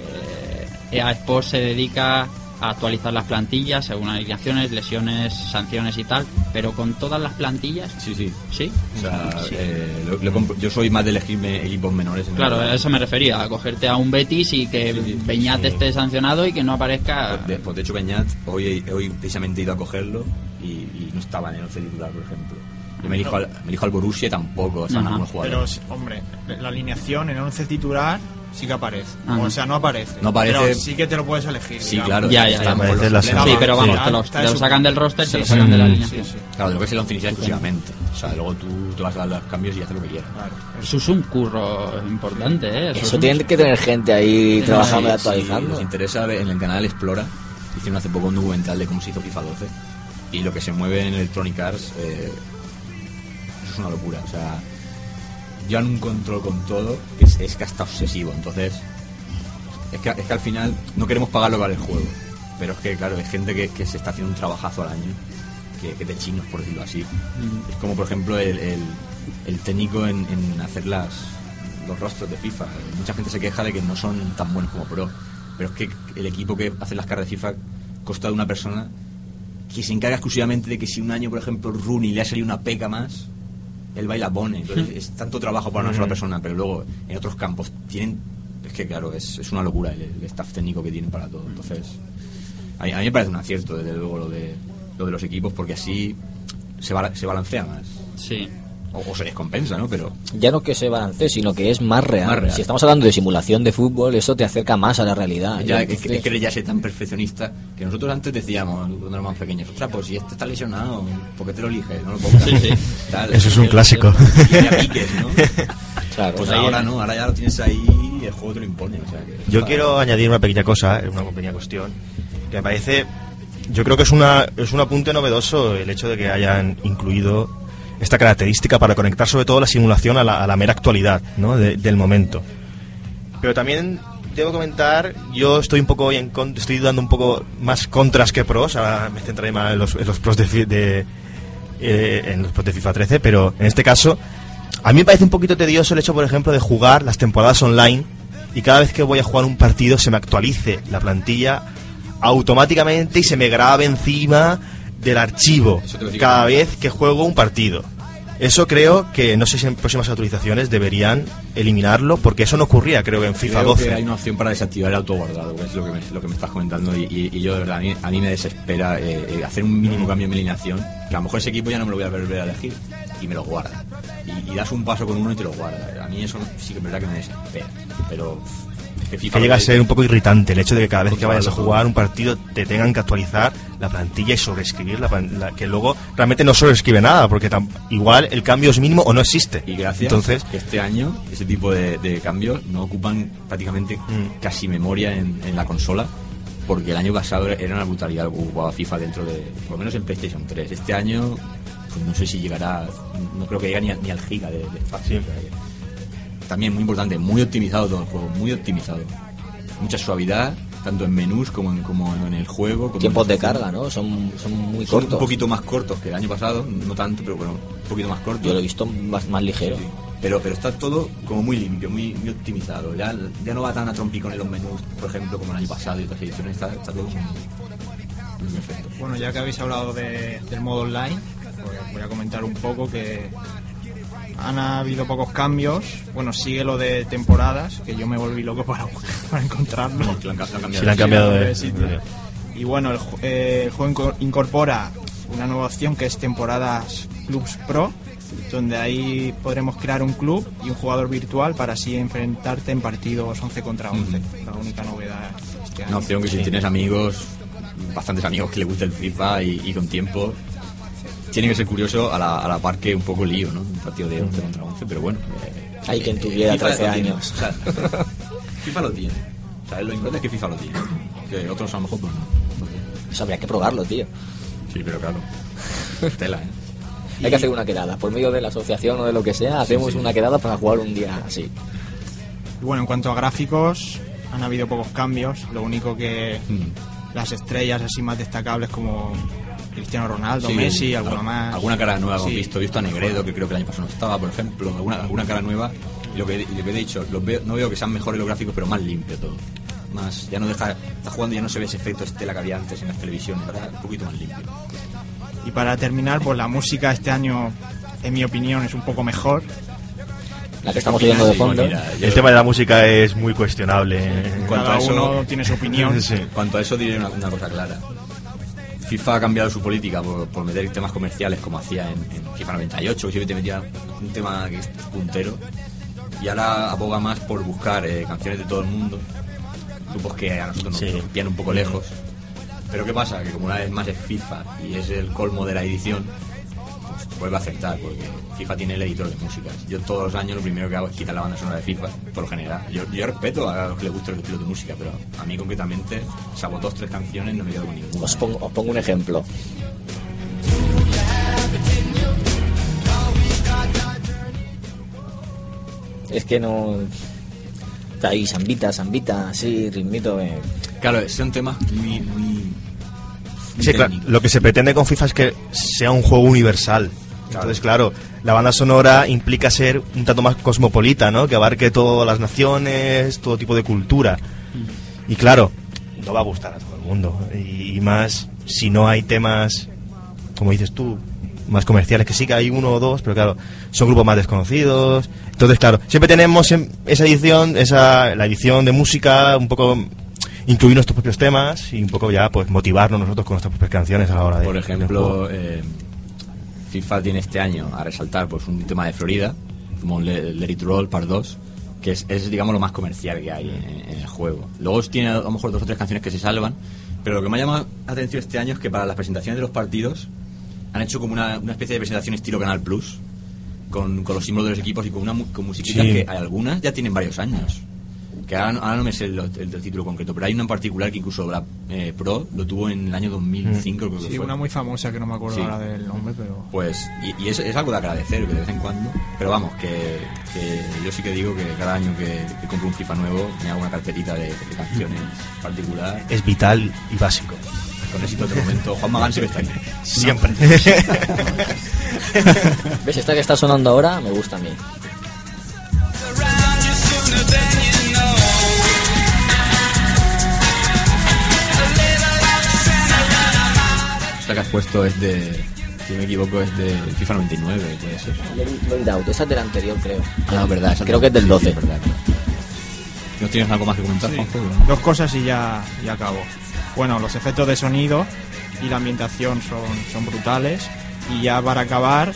eh, EA Sports se dedica a actualizar las plantillas según alineaciones, lesiones, sanciones y tal, pero con todas las plantillas, Sí, sí. ¿sí? O sea, eh, lo- lo compro- yo soy más de elegirme equipos menores. en Claro, a eso me refería, a cogerte a un Betis y que Sí, sí, Beñat sí. esté sancionado y que no aparezca... Pues de, pues de hecho, Beñat, hoy, hoy precisamente he ido a cogerlo y, y no estaba en el once titular, por ejemplo. Yo me elijo al, me elijo al Borussia y tampoco están Ajá. algunos Pero, jugadores. hombre, la alineación en el 11 titular sí que aparece. Ajá. O sea, no aparece. No aparece. Pero sí que te lo puedes elegir. Sí, digamos. claro. Ya, ya, ya. los Aparece la. Sí, pero vamos, Sí, te lo, está te lo eso. sacan del roster, te Sí, lo sí, sacan de la sí. Claro, de lo que es el once inicial exclusivamente. O sea, luego tú te vas a dar los cambios y haces lo que quieras. Claro. Eso es un curro importante, ¿eh? Eso es un- tiene que tener gente ahí trabajando y actualizando. os interesa, en el canal Explora hicieron hace poco un documental de cómo se hizo FIFA 12 y lo que se mueve en Electronic Arts eh, eso es una locura. O sea, llevan un control con todo que es, es que hasta obsesivo. Entonces, es que, es que al final no queremos pagar lo que vale el juego. Pero es que, claro, hay gente que, que se está haciendo un trabajazo al año, que, que de chinos, por decirlo así. Es como, por ejemplo, el, el- el técnico en, en hacer las, los rostros de FIFA. Mucha gente se queja de que no son tan buenos como Pro. Pero es que el equipo que hace las caras de FIFA consta de una persona que se encarga exclusivamente de que si un año, por ejemplo, Rooney le ha salido una peca más, él va y la pone. Entonces, es tanto trabajo para una sola persona, pero luego en otros campos tienen. Es que, claro, es, es una locura el, el staff técnico que tienen para todo. Entonces, a mí, a mí me parece un acierto, desde luego, lo de, lo de los equipos, porque así se, se balancea más. Sí. O, se descompensa, ¿no? Pero Ya no que se balancee, sino que es más real. Más real. Si estamos hablando de simulación de fútbol, eso te acerca más a la realidad. ya, que, que ya sé tan perfeccionista que nosotros antes decíamos, cuando éramos más pequeños, ostras, pues si este está lesionado, ¿por qué te lo eliges? No lo pongas. Sí, sí. Tal, Eso es un clásico. Y ya piques, ¿no? Claro, Pues ahora no, ahora ya lo tienes ahí y el juego te lo impone. o sea que- Yo quiero añadir una pequeña cosa, eh, una pequeña cuestión, que me parece, yo creo que es, una, es un apunte novedoso el hecho de que hayan incluido esta característica para conectar sobre todo la simulación a la, a la mera actualidad ¿no? de- del momento. Pero también debo comentar, yo estoy un poco en con- estoy dando un poco más contras que pros, ahora me centraré más en los, en pros de, de, eh, en los pros de FIFA 13, pero en este caso a mí me parece un poquito tedioso el hecho, por ejemplo, de jugar las temporadas online y cada vez que voy a jugar un partido se me actualice la plantilla automáticamente y se me grabe encima del archivo cada vez que juego un partido. Eso creo que, no sé si en próximas actualizaciones deberían eliminarlo, porque eso no ocurría, creo que en FIFA Creo 12. que hay una opción para desactivar el autoguardado, que es lo que me, lo que me estás comentando. Y, y- y yo, de verdad, a mí, a mí me desespera eh, eh, hacer un mínimo cambio en mi alineación, que a lo mejor ese equipo ya no me lo voy a volver a elegir, y me lo guarda. Y, y das un paso con uno y te lo guarda. A mí eso sí que es verdad que me desespera. Pero es que llega a ser un poco irritante el hecho de que cada vez que vayas a jugar un partido te tengan que actualizar la plantilla y sobreescribir la, la- que luego realmente no sobreescribe nada porque tam- igual el cambio es mínimo o no existe Y gracias entonces que este año ese tipo de, de cambios no ocupan prácticamente Mm. casi memoria en, en la consola, porque el año pasado era una brutalidad lo que FIFA dentro de, por lo menos en PlayStation 3. Este año pues no sé si llegará, no creo que llegue ni, a- ni al giga de, de espacio. también muy importante, muy optimizado todo el juego, muy optimizado. Mucha suavidad, tanto en menús como en, como en el juego. como en Tiempos de carga, ¿no? Son, son muy Son cortos. un poquito más cortos que el año pasado, no tanto, pero bueno, un poquito más cortos. Yo lo he visto más, más ligero. Sí, Pero, pero está todo como muy limpio, muy, muy optimizado. Ya, ya no va tan a trompicón en los menús, por ejemplo, como el año pasado y otras ediciones. Está, está todo muy, muy perfecto. Bueno, ya que habéis hablado de- del modo online, pues voy a comentar un poco que han habido pocos cambios. Bueno, sigue lo de temporadas, que yo me volví loco para, para encontrarlo. Lo han, lo han cambiado. Si le han cambiado de de, sitio. Y bueno, el, eh, el juego inco- incorpora una nueva opción que es temporadas Clubs Pro, donde ahí podremos crear un club y un jugador virtual para así enfrentarte en partidos 11 contra 11. La única novedad este año. Una opción que si tienes amigos, bastantes amigos que le gusta el FIFA y, y con tiempo, tiene que ser curioso a la, a la par que un poco lío, ¿no? Un partido de 11 contra 11, pero bueno. eh, Hay quien tuviera FIFA 13 lo tiene. años. O sea, FIFA lo tiene. O sea, lo importante es que FIFA lo tiene. Que otros a lo mejor pues no. Eso habría que probarlo, tío. Sí, pero claro. Tela, ¿eh? Hay que hacer una quedada. Por medio de la asociación o de lo que sea, hacemos sí. una quedada para jugar un día así. Y bueno, en cuanto a gráficos, han habido pocos cambios. Lo único que Mm. las estrellas así más destacables como Cristiano Ronaldo, Sí, Messi, al- alguna más. Alguna cara nueva hemos Sí. visto. He visto a Negredo, que creo que el año pasado no estaba, por ejemplo. Alguna, alguna cara nueva. Y lo que, lo que he dicho, los veo- no veo que sean mejores los gráficos, pero más limpio todo. Más, ya no deja, está jugando y ya no se ve ese efecto estela que había antes en las televisiones. Ahora un poquito más limpio. Y para terminar, pues la música este año, en mi opinión, es un poco mejor. La que estamos oyendo de Sí, fondo. mira, yo- El tema de la música es muy cuestionable. En cuanto Cada a eso, uno tiene su opinión. Sí. En cuanto a eso diré una, una cosa clara. FIFA ha cambiado su política por, por meter temas comerciales como hacía en, en FIFA 98, que siempre te metía un tema que es puntero. Y ahora aboga más por buscar eh, canciones de todo el mundo. Grupos que a nosotros nos, Sí. pillan un poco lejos. Pero ¿qué pasa? Que como una vez más es FIFA y es el colmo de la edición, vuelve a aceptar, porque FIFA tiene el editor de música. Yo todos los años lo primero que hago es quitar la banda sonora de FIFA, por lo general. Yo, yo respeto a los que les gusta el estilo de música, pero a mí concretamente, salvo dos tres canciones, no me quedo con ninguna. Os pongo, os pongo un ejemplo. Es que no. Está ahí, zambita, zambita, así, ritmito. eh. Claro, son temas muy, muy, muy Sí, claro, técnicos. lo que se pretende con FIFA es que sea un juego universal. Entonces, claro, la banda sonora implica ser un tanto más cosmopolita, ¿no? Que abarque todas las naciones, todo tipo de cultura. Y claro, no va a gustar a todo el mundo. Y, más si no hay temas, como dices tú, más comerciales, que sí que hay uno o dos, pero claro, son grupos más desconocidos. Entonces, claro, siempre tenemos en esa edición, esa, la edición de música, un poco incluir nuestros propios temas y un poco ya pues motivarnos nosotros con nuestras propias canciones a la hora de Por ejemplo, eh, FIFA tiene este año a resaltar pues un tema de Florida, como Le- Let It Roll Part 2, que es, es, digamos lo más comercial que hay en, en el juego. Luego tiene a lo mejor dos o tres canciones que se salvan, pero lo que me ha llamado la atención este año es que para las presentaciones de los partidos han hecho como una, una especie de presentación estilo Canal Plus, con, con los símbolos de los equipos y con una con musiquita Sí. que hay algunas ya tienen varios años. Que ahora, no- ahora no me sé el, el- el título concreto, pero hay una en particular que incluso la eh, Pro lo tuvo en el año 2005, creo que Sí, fue. una muy famosa que no me acuerdo Sí. ahora del nombre, pero. Pues, y, y es, es algo de agradecer que de vez en cuando, pero vamos, que, que yo sí que digo que cada año que, que compro un FIFA nuevo me hago una carpetita de, de canciones particular, es vital y básico. con éxito de momento. Juan Magán siempre está aquí. Siempre. ¿Ves? Esta que está sonando ahora me gusta a mí. Esta que has puesto es de, si me equivoco, es de FIFA 99, puede ser. Out, esa es del anterior, creo. Ah, verdad. esa Creo que es del sí, 12. sí, verdad, verdad. ¿No tienes algo más que comentar, Sí. Juanjo? Dos cosas y ya, ya acabo. Bueno, los efectos de sonido y la ambientación son, son brutales. Y ya para acabar,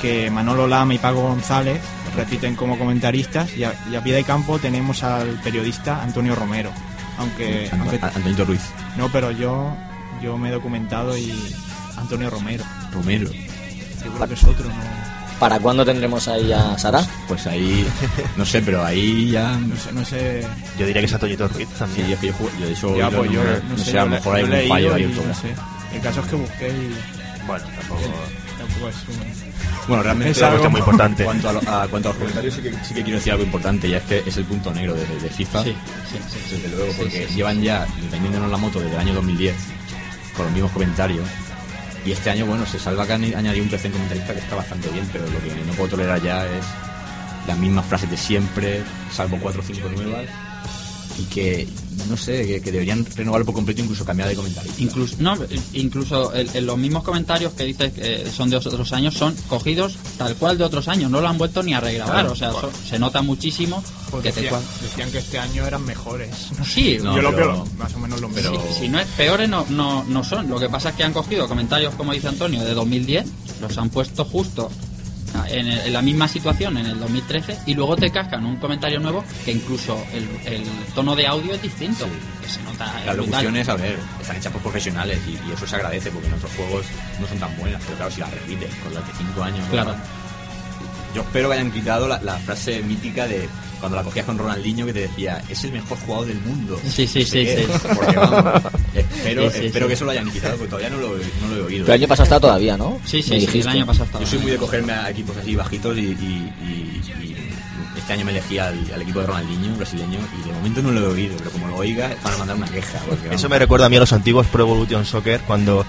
que Manolo Lama y Paco González repiten como comentaristas y a, y a pie de campo tenemos al periodista Antonio Romero. Aunque, aunque Ant- Antonito Ruiz. no, pero yo, yo me he documentado y Antonio Romero. Romero. Creo que es otro, ¿no? ¿Para cuándo tendremos ahí a Sara? Pues ahí, no sé, pero ahí ya... No sé, no sé. Yo diría que es Antonio Ruiz Sí, también. es que yo, yo de eso Ya, pues yo no, no sé, a lo mejor hay un fallo ahí no sé. El caso es que busqué y Bueno, tampoco... Tampoco es un... Bueno, realmente Es algo muy importante. Cuanto a, lo- a- cuanto a los comentarios, sí que, sí que quiero decir algo importante, y es que es el punto negro de, de FIFA. Sí, sí, sí, sí. Desde luego, porque llevan ya vendiéndonos la moto desde el año 2010 con los mismos comentarios. Y este año, bueno, se salva que han añadido un tercer comentarista que está bastante bien, pero lo que no puedo tolerar ya es las mismas frases de siempre, salvo cuatro o cinco nuevas. Y que, no sé, que, que deberían renovarlo por completo, incluso cambiar de comentario. Incluso, no, incluso el- en los mismos comentarios que dices que son de otros años son cogidos tal cual de otros años, no lo han vuelto ni a regrabar, Claro. o sea, so- se nota muchísimo Pues que te decían, cual- decían que este año eran mejores. No. Sí, No, Yo lo veo más o menos lo pero- si no es peores no, no, no son. Lo que pasa es que han cogido comentarios, como dice Antonio, de 2010, los han puesto justo en, el- en la misma situación en el 2013 y luego te cascan un comentario nuevo que incluso el, el tono de audio es distinto. Que se nota Las locuciones, a ver, están hechas por profesionales y, y eso se agradece porque en otros juegos no son tan buenas, pero claro, si las repites con las de 5 años. Claro. Yo espero que hayan quitado la, la frase mítica de cuando la cogías con Ronaldinho que te decía, es el mejor jugador del mundo. Sí, sí, No sé sí, qué, sí. Porque vamos, espero, Sí, sí, espero sí. que eso lo hayan quitado porque todavía no lo, no lo he oído. Pero el año pasado está todavía, ¿no? Sí, sí, sí, el año pasado. Yo soy muy de cogerme a equipos así bajitos y, y- y- y este año me elegí al, al equipo de Ronaldinho, brasileño, y de momento no lo he oído, pero como lo oiga van a mandar una queja. porque, Eso me recuerda a mí a los antiguos Pro Evolution Soccer cuando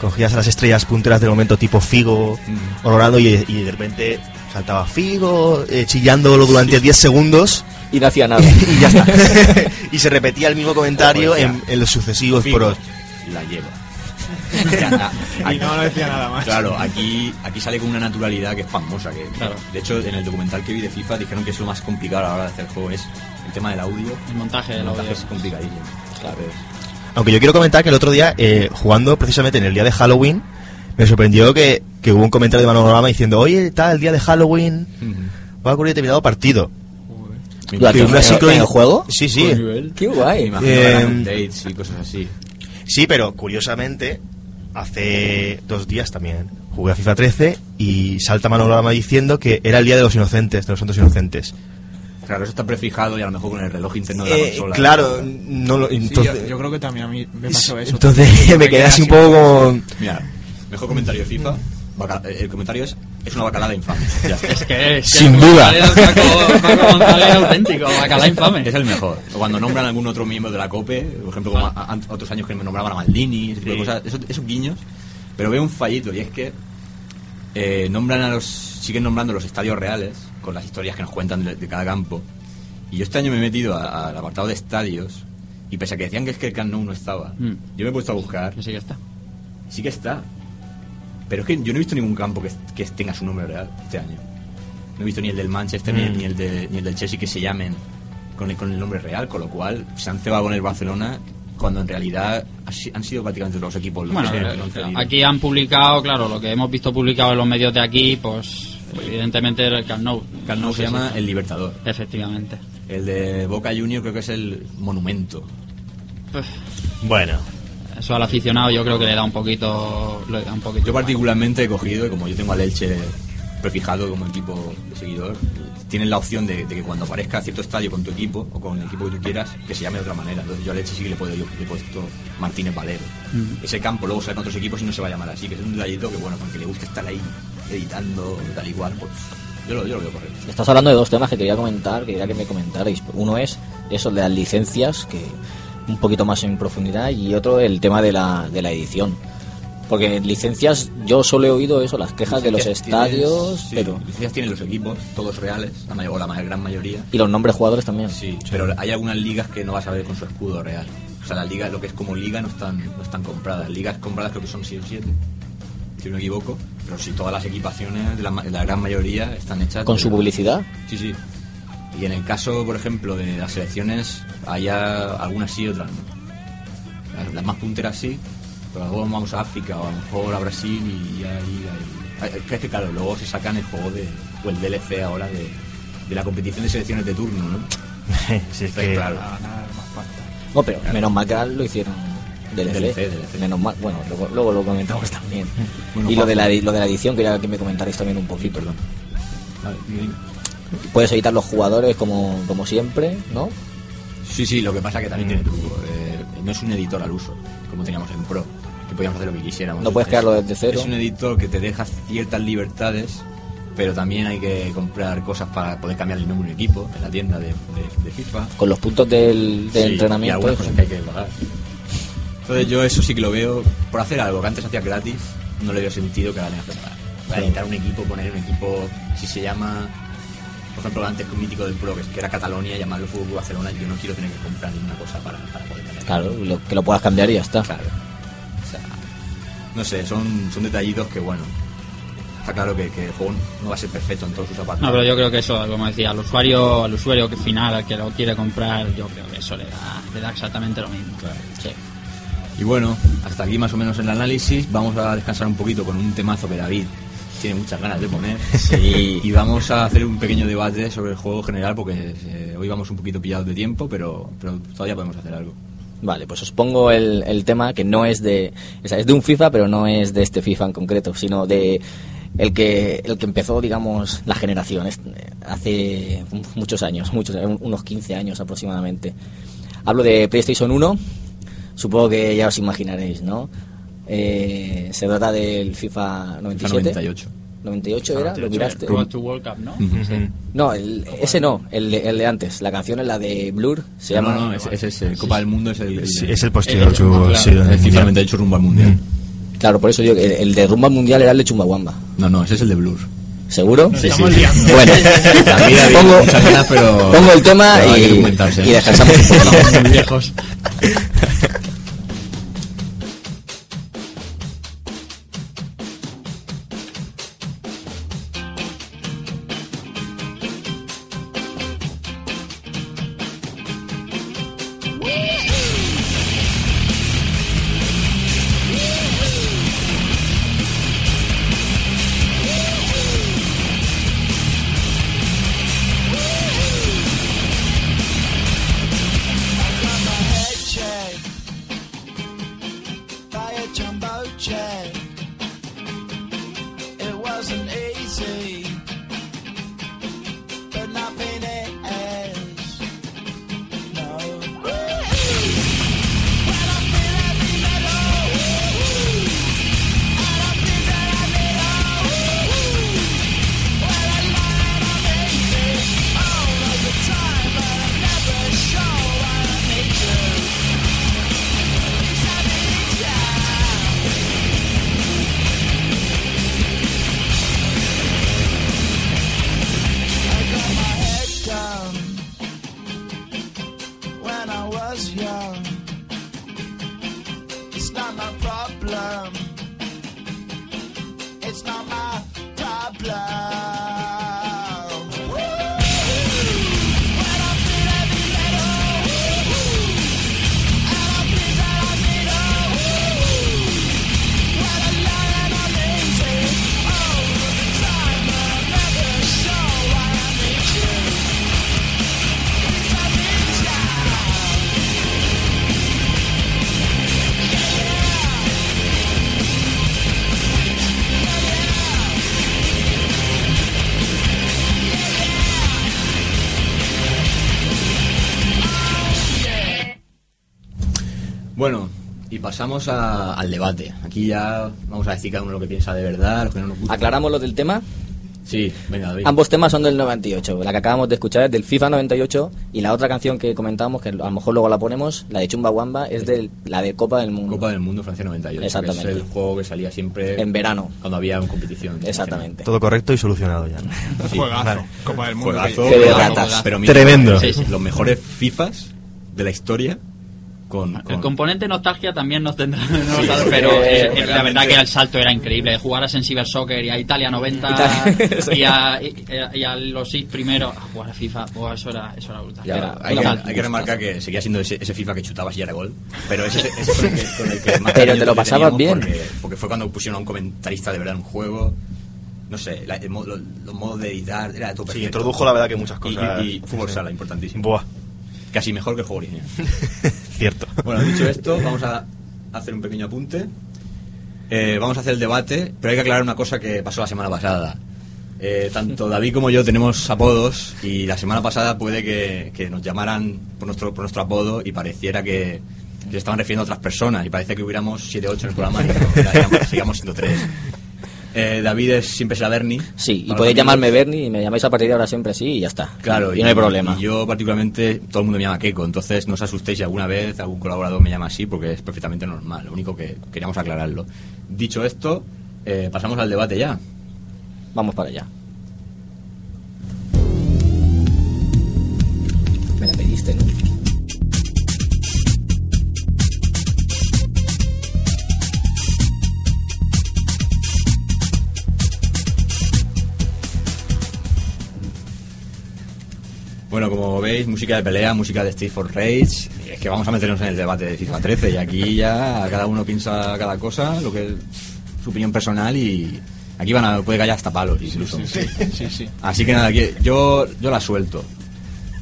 cogías a las estrellas punteras del momento tipo Figo Mm. Ronaldo y, y de repente saltaba Figo eh, chillándolo durante 10 segundos Y no hacía nada. y ya está. y se repetía el mismo comentario Pues en, en los sucesivos Figo, pros. la lleva. Y no no decía nada más. Claro, aquí, aquí sale con una naturalidad que es famosa. Que, Claro. De hecho, en el documental que vi de FIFA dijeron que es lo más complicado a la hora de hacer el juego es el tema del audio. El montaje El del montaje audio. es complicadísimo. Claro. Aunque yo quiero comentar que el otro día, eh, jugando precisamente en el día de Halloween, me sorprendió que, que hubo un comentario de Manorama diciendo, oye, tal, el día de Halloween va a ocurrir determinado partido. Me ¿Lo imagino- una ¿En el- juego? Sí, sí. Qué guay. imagino Eh, harán dates y cosas así. Sí, pero curiosamente, hace dos días también jugué a FIFA 13 y salta Manorama diciendo que era el día de los inocentes, de los santos inocentes. Claro, eso está prefijado y a lo mejor con el reloj interno de la Eh, consola. claro, no lo, Sí, entonces, yo, yo creo que también a mí me pasó eso. entonces me quedé así un poco como... Mira, mejor comentario de FIFA. Baca- El comentario es: es una bacalada infame. Ya está. Es que es que Sin duda. Paco, Paco González es auténtico, bacalá infame. Es el mejor. O cuando nombran a algún otro miembro de la COPE, por ejemplo, como a- a- otros años que me nombraban a Maldini, ese tipo de cosas, esos, esos guiños. Pero veo un fallito y es que eh, nombran a los, siguen nombrando los estadios reales con las historias que nos cuentan de, de cada campo. Y yo este año me he metido al apartado de estadios y pese a que decían que es que el Camp Nou no estaba, Mm. yo me he puesto a buscar. Sí que está. Sí que está. Pero es que yo no he visto ningún campo que, que tenga su nombre real este año. No he visto ni el del Manchester ni, el, ni el de- ni el del Chelsea que se llamen con el, con el nombre real, con lo cual se han cebado con el Barcelona cuando en realidad han sido prácticamente los equipos los Bueno, que eh, han cedido. aquí han publicado, claro, lo que hemos visto publicado en los medios de aquí, pues evidentemente el Camp Nou. Camp Nou se llama el Libertador. Efectivamente. El de Boca Junior creo que es el Monumento. Bueno, eso al aficionado yo creo que le da un poquito... Le da un poquito Yo particularmente he cogido, y como yo tengo al Elche prefijado como equipo de seguidor, tienes la opción de, de que cuando aparezca cierto estadio con tu equipo o con el equipo que tú quieras, que se llame de otra manera. Entonces yo al Elche sí que le, puedo, yo, le he puesto Martínez Valero. Ese campo luego sale con otros equipos y no se va a llamar así, que es un detallito que bueno, porque le gusta estar ahí editando tal y cual, pues yo lo, yo lo veo correcto. Estás hablando de dos temas que quería comentar, que quería que me comentarais. Uno es eso de las licencias, que un poquito más en profundidad, y otro el tema de la, de la edición. Porque en licencias yo solo he oído eso, las quejas de los estadios, tienes- sí, pero licencias tienen los equipos, todos reales, la may- o la ma- gran mayoría. y los nombres jugadores también. Sí, pero hay algunas ligas que no vas a ver con su escudo real. O sea, las ligas, lo que es como liga, no están, no están compradas. Ligas compradas creo que son 6 o 7, si no me equivoco. Pero sí, todas las equipaciones, de la, de la gran mayoría, están hechas. Con su publicidad. Sí, sí. Y en el caso, por ejemplo, de las selecciones, hay a- algunas sí y otras no. Las, las más punteras sí, pero luego vamos a África o a lo mejor a Brasil y ahí. Es que claro, luego se sacan el juego de. o el DLC ahora de, de la competición de selecciones de turno, ¿no? si es que... claro. Más pasta. No, pero menos mal que lo hicieron DLC. DLC, DLC. Menos mal, bueno, luego, luego lo comentamos también. Bueno, y lo de, la, lo de la edición, quería que me comentarais también un poquito. perdón. Vale. Puedes editar los jugadores como, como siempre, ¿no? Sí, sí, lo que pasa que también tiene truco. eh, no es un editor al uso, como teníamos en Pro. que podíamos hacer lo que quisiéramos. No puedes Es- crearlo desde cero. Es un editor que te deja ciertas libertades, pero también hay que comprar cosas para poder cambiar el número de equipo en la tienda de, de- de FIFA. Con los puntos del, Sí, entrenamiento. Y algunas eso. cosas que hay que pagar. Entonces yo eso sí que lo veo por hacer algo que antes hacía gratis, no le veo sentido que ahora tengas que pagar. Para editar un equipo, poner un equipo, si se llama, por ejemplo, antes un mítico del Pro, que que era Catalonia, llamarlo Fútbol Club Barcelona, yo no quiero tener que comprar ninguna cosa para, para poder tener. Claro, lo- que lo puedas cambiar y ya está. Claro. O sea, no sé, son, son detallitos que, bueno, está claro que, que el juego no va a ser perfecto en todos sus apartados. No, pero yo creo que eso, como decía, al usuario, al usuario que final, al que lo quiere comprar, yo creo que eso le da, le da exactamente lo mismo. Sí. Y bueno, hasta aquí más o menos el análisis. Vamos a descansar un poquito con un temazo que David tiene muchas ganas de poner. Sí. Y vamos a hacer un pequeño debate sobre el juego general porque eh, hoy vamos un poquito pillados de tiempo, pero, pero todavía podemos hacer algo. Vale, pues os pongo el, el tema que no es de. O sea, es de un FIFA, pero no es de este FIFA en concreto, sino de el que el que empezó, digamos, la generación hace muchos años, muchos, unos 15 años aproximadamente. Hablo de PlayStation 1, supongo que ya os imaginaréis, ¿no? Eh, se trata del FIFA 97. 98. 98 era, lo miraste. Road to World Cup, ¿no? No, el- ese no, el de, el de antes. La canción es la de Blur, se No, llama. no, no, ese ese es el Copa del Mundo, es el, el, Sí, es el posterior el- claro, sí, el el FIFA mundial. 98 rumbo al Mundial. Claro, por eso digo que el, el de Rumba Mundial era el de Chumbawamba. No, no, ese es el de Blur. ¿Seguro? Nos estamos liando. Bueno, pongo, ganas, pero- pongo el tema y, ¿eh? y descansamos un poco. Muy pasamos a- al debate. Aquí ya vamos a decir cada uno lo que piensa de verdad, lo que no nos gusta. Aclaramos lo del tema. Sí, venga, David. Ambos temas son del 98. La que acabamos de escuchar es del FIFA 98 y la otra canción que comentábamos, que a lo mejor luego la ponemos, la de Chumbawamba, es de la de Copa del Mundo. Copa del Mundo Francia 98. Exactamente. Que es el juego que salía siempre En verano. cuando había una competición. Exactamente. Todo correcto y solucionado ya. Sí. Juegazo. Vale. Copa del Mundo. Juegazo, de pero- mira, Tremendo. sí, sí, los mejores FIFAs de la historia con, El componente nostalgia también nos tendrá, no Sí, pero eh, eh, la verdad que el salto era increíble. Jugaras en Cyber Soccer y a Italia 90 Italia- y, a, y, y a los seis primeros a jugar a FIFA, buah, eso era, eso era brutal. Ya, Era hay, que, falta. hay que remarcar que seguía siendo ese, ese FIFA que chutabas y era gol. Pero ese, ese fue el que, con el que más Pero te lo pasabas bien. Porque, porque fue cuando pusieron a un comentarista de verdad en un juego. No sé, la- el mo- lo- los modos de editar, era todo Sí, perfecto. introdujo la verdad que muchas cosas. Y, y fútbol sala, importantísimo. Buah, Casi mejor que el juego original. cierto. Bueno, dicho esto, vamos a hacer un pequeño apunte. Eh, vamos a hacer el debate, pero hay que aclarar una cosa que pasó la semana pasada. Eh, tanto David como yo tenemos apodos y la semana pasada puede que, que nos llamaran por nuestro, por nuestro apodo y pareciera que, que se estaban refiriendo a otras personas y parece que hubiéramos 7 8 en el programa y no, sigamos, sigamos siendo 3. Eh, David es, siempre será Bernie. Sí, y podéis llamarme. Bernie y me llamáis a partir de ahora siempre así y ya está. Claro, y, no hay problema. y yo particularmente, todo el mundo me llama Keiko, entonces no os asustéis si alguna vez algún colaborador me llama así porque es perfectamente normal, lo único que queríamos aclararlo. Dicho esto, eh, pasamos al debate ya. Vamos para allá. Veis, música de pelea, música de Street for Rage. Es que vamos a meternos en el debate de FIFA 13 y aquí ya cada uno piensa cada cosa, lo que es su opinión personal y aquí van a, puede haya hasta palos incluso. Sí, sí. Así que nada, aquí- yo, yo la suelto.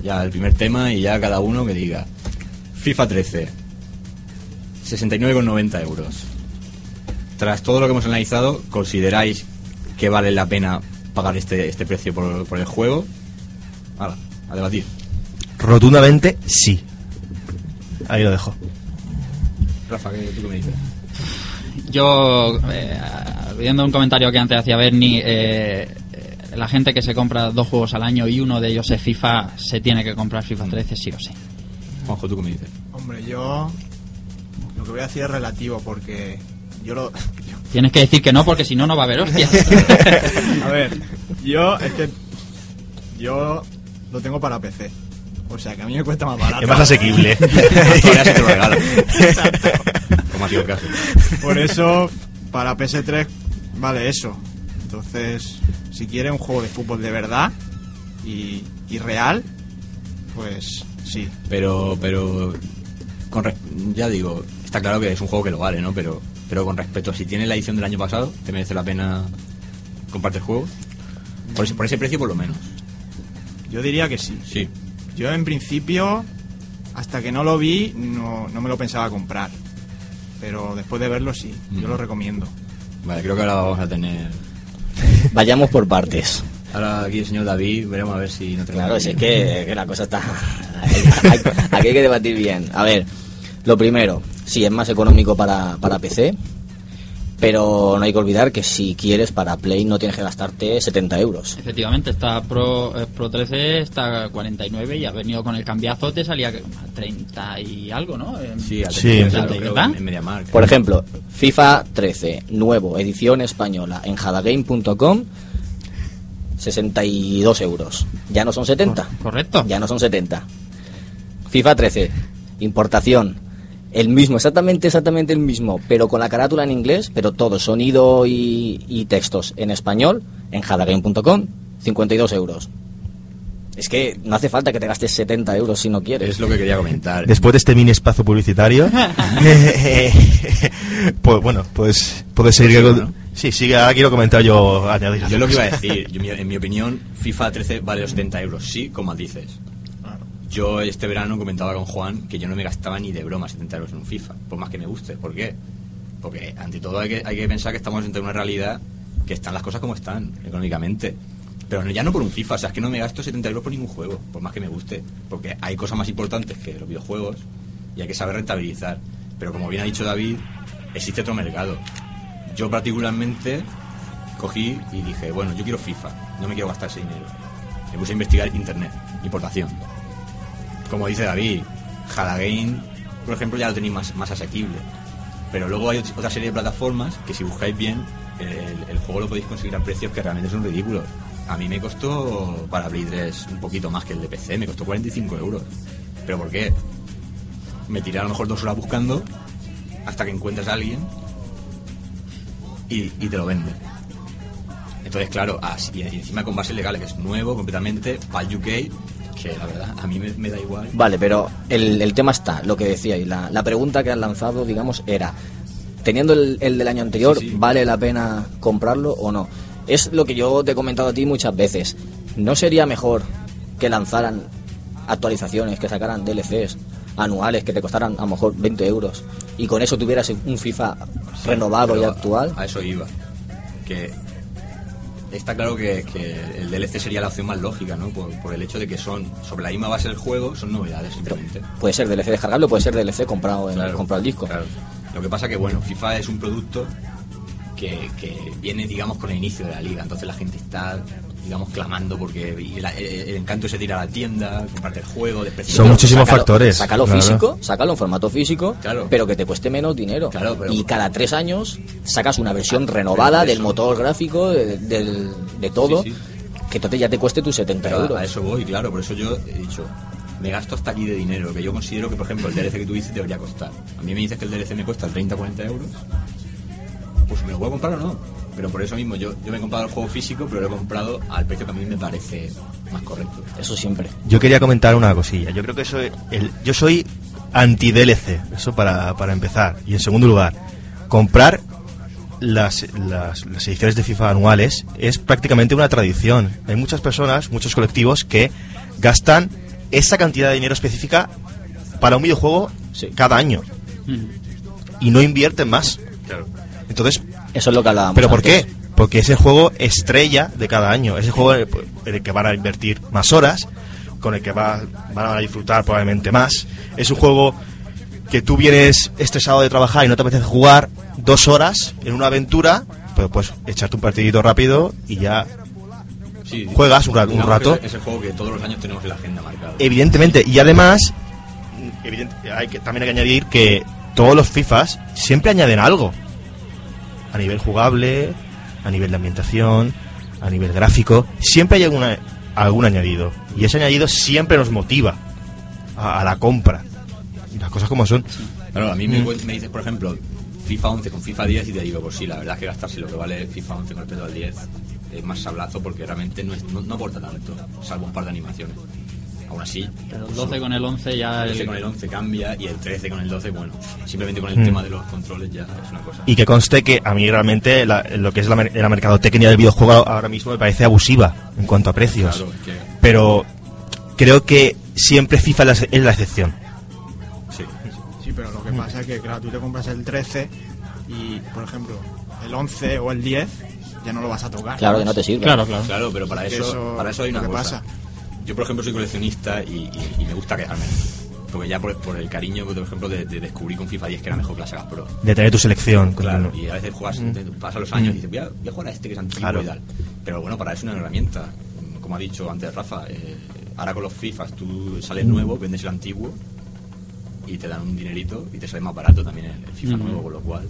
Ya el primer tema y ya cada uno que diga. FIFA 13. 69,90 euros. Tras todo lo que hemos analizado, ¿consideráis que vale la pena pagar este, este precio por, por el juego? A debatir. Rotundamente sí. Ahí lo dejo. Rafa, ¿qué, ¿tú qué me dices? Yo, eh, viendo un comentario que antes hacía Bernie, eh, la gente que se compra dos juegos al año y uno de ellos es FIFA, se tiene que comprar FIFA 13 sí o sí. Juanjo, ¿tú qué me dices? Hombre, yo lo que voy a decir es relativo porque yo lo... Tienes que decir que no porque si no, no va a haber hostias. A ver, yo es que yo lo tengo para PC. O sea que a mí me cuesta más barato. Es más asequible. Todavía se te lo regalo. Como ha sido el caso. Por eso, para PS3 vale eso. Entonces, si quiere un juego de fútbol de verdad y, y real, pues sí. Pero, pero, con ya digo, está claro que es un juego que lo vale, ¿no? Pero, pero con respecto a si tiene la edición del año pasado, ¿te merece la pena comprarte el juego? Por ese, por ese precio, por lo menos. Yo diría que sí. Sí. Yo en principio, hasta que no lo vi, no, no me lo pensaba comprar. Pero después de verlo sí, yo lo recomiendo. Vale, creo que ahora vamos a tener. Vayamos por partes. Ahora aquí el señor David, veremos a ver si no tenemos. Claro, si es que, que la cosa está... hay- Aquí hay que debatir bien. A ver, lo primero, sí, es más económico para, para PC, pero no hay que olvidar que si quieres para Play no tienes que gastarte 70 euros. Efectivamente, está Pro, eh, Pro 13 está a 49 y ha venido con el cambiazo, te salía a 30 y algo, ¿no? En- Sí, a Sí, 30 claro. creo, ¿verdad? en, en MediaMarkt. Por ejemplo, FIFA 13, nuevo, edición española, en hadagame.com, 62 euros. Ya no son 70. Correcto. Ya no son 70. FIFA 13, importación. El mismo, exactamente, exactamente el mismo, pero con la carátula en inglés, pero todo, sonido y, y textos en español, en hadagame.com, 52 euros. Es que no hace falta que te gastes 70 euros si no quieres. Es lo que quería comentar. Después de este mini espacio publicitario, pues bueno, pues puedes seguir. Pues sí. Sí, ahora quiero comentar yo, añadir. Yo lo que iba a decir, yo, mi- en mi opinión, FIFA 13 vale los 70 euros, sí, como dices. Yo este verano comentaba con Juan que yo no me gastaba ni de broma 70 euros en un FIFA, por más que me guste. ¿Por qué? Porque ante todo hay que, pensar que estamos entre una realidad que están las cosas como están, económicamente. Pero ya no por un FIFA, o sea, es que no me gasto 70 euros por ningún juego, por más que me guste. Porque hay cosas más importantes que los videojuegos y hay que saber rentabilizar. Pero como bien ha dicho David, existe otro mercado. Yo particularmente cogí y dije, bueno, yo quiero FIFA, no me quiero gastar ese dinero. Me puse a investigar internet, importación. Como dice David, Halagame, por ejemplo, ya lo tenéis más, asequible. Pero luego hay ot- otra serie de plataformas que si buscáis bien, el, juego lo podéis conseguir a precios que realmente son ridículos. A mí me costó para Play 3 un poquito más que el de PC, me costó 45 euros. ¿Pero por qué? Me tiré a lo mejor dos horas buscando hasta que encuentras a alguien y, te lo vende. Entonces, claro, y encima con bases legales, que es nuevo completamente, para UK, que la verdad a mí me, me da igual. Vale, pero el, el tema está, lo que decía, y la, la pregunta que han lanzado, digamos, era, teniendo el, el del año anterior, Sí, sí. ¿vale la pena comprarlo o no? Es lo que yo te he comentado a ti muchas veces. ¿No sería mejor que lanzaran actualizaciones, que sacaran DLCs anuales que te costaran a lo mejor 20 euros y con eso tuvieras un FIFA renovado y actual? A eso iba. Que está claro que, que el DLC sería la opción más lógica, ¿no? Por, por el hecho de que son, sobre la misma base del juego, son novedades simplemente. Puede ser DLC descargable puede ser DLC comprado en Claro, comprado el disco. claro. Lo que pasa que, bueno, FIFA es un producto que, que viene, digamos, con el inicio de la liga. Entonces la gente está, digamos, clamando porque el, el encanto se tira a la tienda, comparte el juego, Son muchísimos Sácalo- factores, Sácalo claro. físico, sácalo en formato físico, Claro. pero que te cueste menos dinero. Claro, pero- y cada tres años sacas una versión renovada pero del motor gráfico, de, del- de todo, Sí, sí. que entonces ya te cueste tus 70 Pero euros. a eso voy, claro, por eso yo he dicho, me gasto hasta aquí de dinero, que yo considero que, por ejemplo, el DLC que tú dices debería costar. A mí me dices que el DLC me cuesta 30 40 euros, pues me lo voy a comprar o no. Pero por eso mismo, yo, yo me he comprado el juego físico, pero lo he comprado al precio que a mí me parece más correcto. Eso siempre. Yo quería comentar una cosilla. Yo creo que eso, el, yo soy anti-DLC, eso para, para empezar. Y en segundo lugar, comprar las, las, las ediciones de FIFA anuales es prácticamente una tradición. Hay muchas personas, muchos colectivos que gastan esa cantidad de dinero específica para un videojuego Sí. cada año y no invierten más. Entonces, Eso es lo que hablábamos. ¿Pero por antes. qué? Porque es el juego estrella de cada año. Es el juego en el- que van a invertir más horas, con el que va- van a disfrutar probablemente más. Es un juego que tú vienes estresado de trabajar y no te apetece jugar dos horas en una aventura, pero pues echarte un partidito rápido y ya Sí, Juegas un ra- un rato. Es, el juego que todos los años tenemos en la agenda marcada. Evidentemente, y además, hay que, también hay que añadir que todos los FIFAs siempre añaden algo. A nivel jugable, a nivel de ambientación, a nivel gráfico, siempre hay alguna, algún añadido. Y ese añadido siempre nos motiva a, a la compra. Y las cosas como son. Claro, a mí me, Mm. me dices, por ejemplo, FIFA 11 con FIFA 10 y te digo, pues sí, la verdad es que gastarse lo que vale FIFA 11 con respecto al 10 es más sablazo porque realmente no, es- no, no aporta tanto, salvo un par de animaciones. Aún así, Pero el pues, 12 con el 11 ya... el 12 el- con el 11 cambia y el 13 con el 12, bueno, simplemente con el Mm. tema de los controles ya es una cosa. Y que conste que a mí realmente la- lo que es la, la mercadotecnia del videojuego ahora mismo me parece abusiva en cuanto a precios. Claro, es que Pero creo que siempre FIFA es la, es la excepción. sí. Sí, pero lo que pasa es que, claro, tú te compras el 13 y, por ejemplo, el 11 o el 10 ya no lo vas a tocar. Claro que no te sirve. Claro, claro. Claro, pero para eso, eso- para eso hay una cosa. pasa. Yo, por ejemplo, soy coleccionista y, y- y me gusta quedarme. Porque ya por, por el cariño, por ejemplo, de, de descubrir con FIFA 10 que era mejor que la Saga Pro. De tener tu selección. Claro, y a veces juegas, te pasan los años y dices, voy a, voy a jugar a este que es antiguo Claro. y tal. Pero bueno, para eso es una herramienta. Como ha dicho antes Rafa, eh, ahora con los FIFAs tú sales nuevo, vendes el antiguo y te dan un dinerito y te sale más barato también el, el FIFA Ujú. nuevo, con lo cual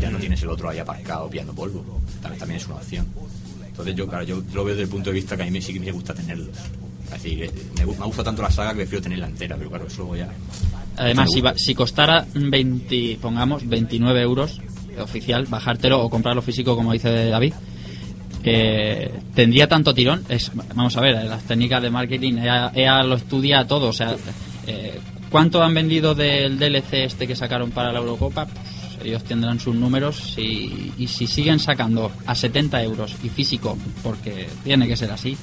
ya no tienes el otro ahí aparcado pillando polvo. También, también es una opción. Entonces yo, claro, yo lo veo desde el punto de vista que a mí me- sí que me gusta tenerlos. Es decir, eh, me, me gusta tanto la saga que prefiero tenerla entera, pero claro, eso luego ya... Además, si, va- si costara 20, pongamos, 29 euros oficial, bajártelo o comprarlo físico, como dice David, eh, tendría tanto tirón. Es, vamos a ver, las técnicas de marketing, EA, EA lo estudia todo. O sea, eh, ¿cuánto han vendido del DLC este que sacaron para la Eurocopa? Pues ellos tendrán sus números y, y si siguen sacando a 70 euros y físico, porque tiene que ser así,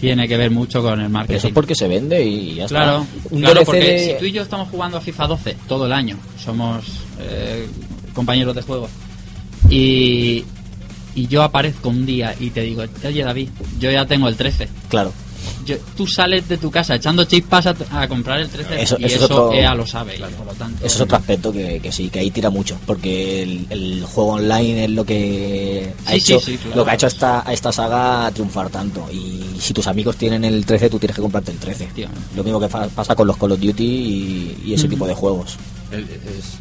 tiene que ver mucho con el Pero marketing. eso es porque se vende y ya está. Claro, Un claro porque de- si tú y yo estamos jugando a FIFA 12 todo el año, somos eh, compañeros de juego, y, y yo aparezco un día y te digo, oye David, yo ya tengo el 13. Claro. Yo- tú sales de tu casa echando chispas a, a comprar el 13 Eso- y eso eso, es otro- EA lo sabe, por lo tanto... Eso es otro aspecto que, que sí, que ahí tira mucho, porque el, el juego online es lo que ha Sí, hecho, sí, sí, claro. lo que ha hecho a esta, a esta saga triunfar tanto. Y si tus amigos tienen el 13, tú tienes que comprarte el 13. Efectivamente. Lo mismo que fa- pasa con los Call of Duty y, y ese tipo de juegos. El- es...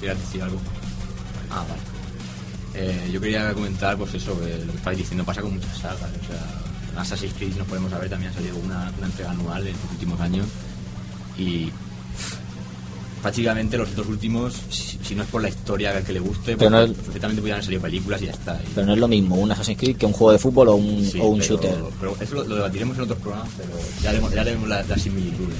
¿Quieres decir algo? Ah, vale. Eh, yo quería comentar, pues eso, que lo que estáis diciendo pasa con muchas sagas. O sea, Assassin's Creed nos podemos saber, también ha salido una, una entrega anual en los últimos años. Y prácticamente los dos últimos, si, si no es por la historia que le guste, Pero pues, no es- perfectamente pudieran salido películas y ya está. Y- Pero no es lo mismo un Assassin's Creed que un juego de fútbol o un, Sí, o un pero- shooter. Pero eso lo, lo debatiremos en otros programas, pero ya haremos, ya la- similitudes.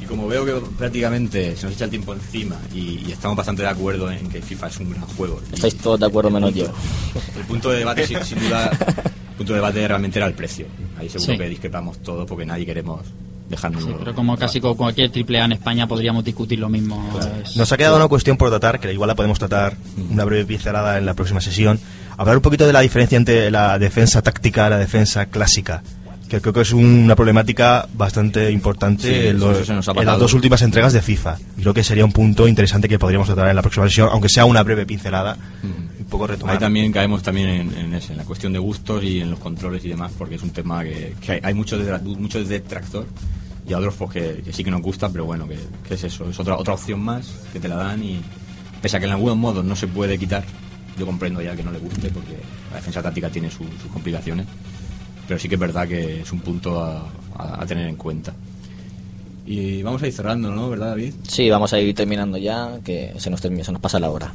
Y como veo que prácticamente se nos echa el tiempo encima y, y estamos bastante de acuerdo en que FIFA es un gran juego. y Estáis todos de acuerdo menos punto- yo. El punto de debate, sin, sin duda, punto de debate realmente era el precio. Ahí seguro Sí. que discrepamos todos porque nadie queremos dejarnos. Sí, pero como casi con cualquier triple A en España podríamos discutir lo mismo. es- Nos ha quedado una cuestión por tratar, que igual la podemos tratar una breve pincelada en la próxima sesión. hablar un poquito de la diferencia entre la defensa táctica y la defensa clásica. Que creo que es una problemática bastante importante Sí, en, las dos últimas entregas de FIFA. Creo que sería un punto interesante que podríamos tratar en la próxima sesión, aunque sea una breve pincelada, un poco retomar. Ahí también caemos también en, en eso, en la cuestión de gustos y en los controles y demás, porque es un tema que, que hay, hay mucho, mucho detractor y a otros pues, que, que sí que nos gusta, pero bueno, que, que es eso, es otra, otra opción más que te la dan y pese a que en algunos modos no se puede quitar, yo comprendo ya que no le guste porque la defensa táctica tiene su- sus complicaciones, pero sí que es verdad que es un punto a, a- a tener en cuenta. Y vamos a ir cerrando, ¿no? ¿Verdad, David? Sí, vamos a ir terminando ya, que se nos, termina, se nos pasa la hora.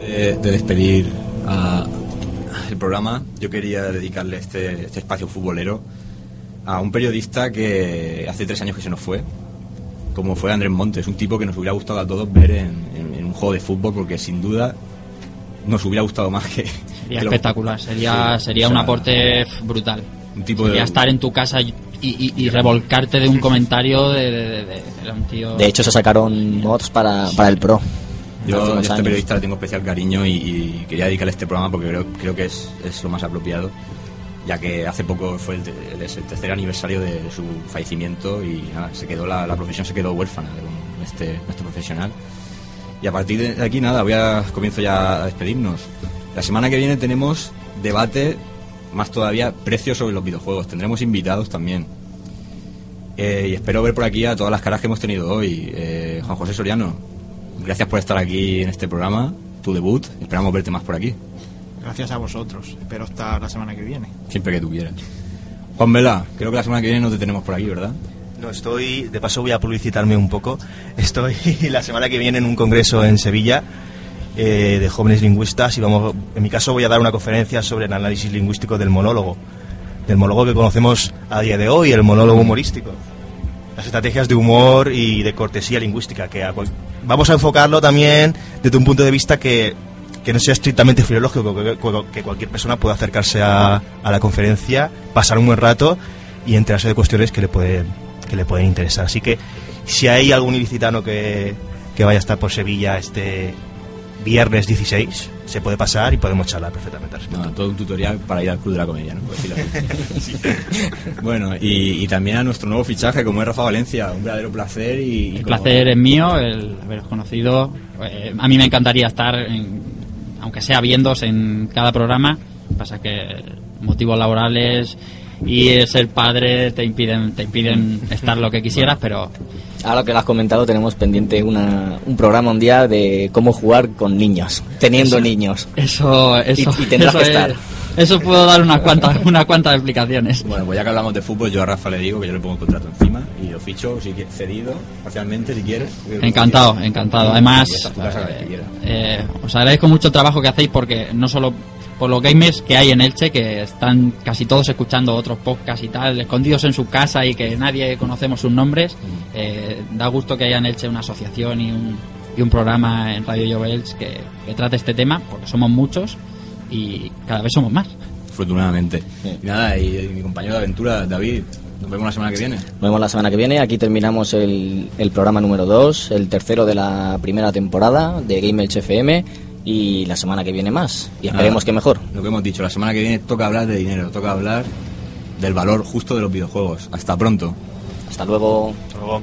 de, de despedir a- el programa, yo quería dedicarle este, este espacio futbolero a un periodista que hace tres años que se nos fue, como fue Andrés Montes, un tipo que nos hubiera gustado a todos ver en, en- en un juego de fútbol, porque sin duda nos hubiera gustado más que... Sería que lo- espectacular, sería, Sí, sería o un sea, aporte brutal. Un tipo sería de- estar en tu casa y, y- y revolcarte de un comentario de, de- de- un tío... De hecho, se sacaron mods para, para el Pro. Yo, yo a este periodista le tengo especial cariño y, y quería dedicarle este programa porque creo, creo que es, es lo más apropiado, ya que hace poco fue el, el- el tercer aniversario de, su fallecimiento y se quedó la, profesión se quedó huérfana un- este, este profesional. Y a partir de aquí, nada, voy a comienzo ya a despedirnos. La semana que viene tenemos debate, más todavía, precios sobre los videojuegos. Tendremos invitados también. Eh, y espero ver por aquí a todas las caras que hemos tenido hoy. Eh, Juan José Soriano, gracias por estar aquí en este programa, tu debut. Esperamos verte más por aquí, Gracias a vosotros. Espero estar la semana que viene. siempre que tú quieras. Juan Vela, creo que la semana que viene no te tenemos por aquí, ¿verdad? No, estoy, de paso voy a publicitarme un poco. Estoy la semana que viene en un congreso en Sevilla eh, de jóvenes lingüistas y vamos, en mi caso voy a dar una conferencia sobre el análisis lingüístico del monólogo, del monólogo que conocemos a día de hoy, el monólogo humorístico. Las estrategias de humor y de cortesía lingüística, que vamos a enfocarlo también desde un punto de vista que, que no sea estrictamente filológico, que, cualquier persona pueda acercarse a, a la conferencia, pasar un buen rato y enterarse de cuestiones que le pueden, que le pueden interesar. Así que si hay algún ilicitano que, que vaya a estar por Sevilla este viernes 16, se puede pasar y podemos charlar perfectamente. No, todo un tutorial para ir al Club de la Comedia. Bueno, y, y también a nuestro nuevo fichaje, como es Rafa Valencia. Un verdadero placer y... y El como- placer es mío, el haberos conocido. Eh, a mí me encantaría estar, en- aunque sea viéndose en cada programa. Pasa que motivos laborales y el ser padre te impiden, te impiden estar lo que quisieras, pero Ahora que lo has comentado, tenemos pendiente una, un programa un día de cómo jugar con niños, teniendo niños. eso, eso, Y- y tendrás eso que es- estar. Eso puedo dar unas cuantas, unas cuantas explicaciones. Bueno, pues ya que hablamos de fútbol, yo a Rafa le digo que yo le pongo el contrato encima y lo ficho si cedido, parcialmente, si quieres. Encantado, encantado. Además, eh, os agradezco mucho el trabajo que hacéis porque no solo por los gamers que hay en Elche, que están casi todos escuchando otros podcasts y tal, escondidos en su casa y que nadie conocemos sus nombres, eh, da gusto que haya en Elche una asociación y un, y un programa en Radio Jovels que, que trate este tema, porque somos muchos y cada vez somos más. Afortunadamente. Y nada, y, y mi compañero de aventura, David, nos vemos la semana que viene. Nos vemos la semana que viene. Aquí terminamos el, el programa número 2, el tercero de la primera temporada de Game FM. Y la semana que viene más. Y esperemos Nada, que mejor. Lo que hemos dicho, la semana que viene toca hablar de dinero, toca hablar del valor justo de los videojuegos. Hasta pronto. Hasta luego. Hasta luego.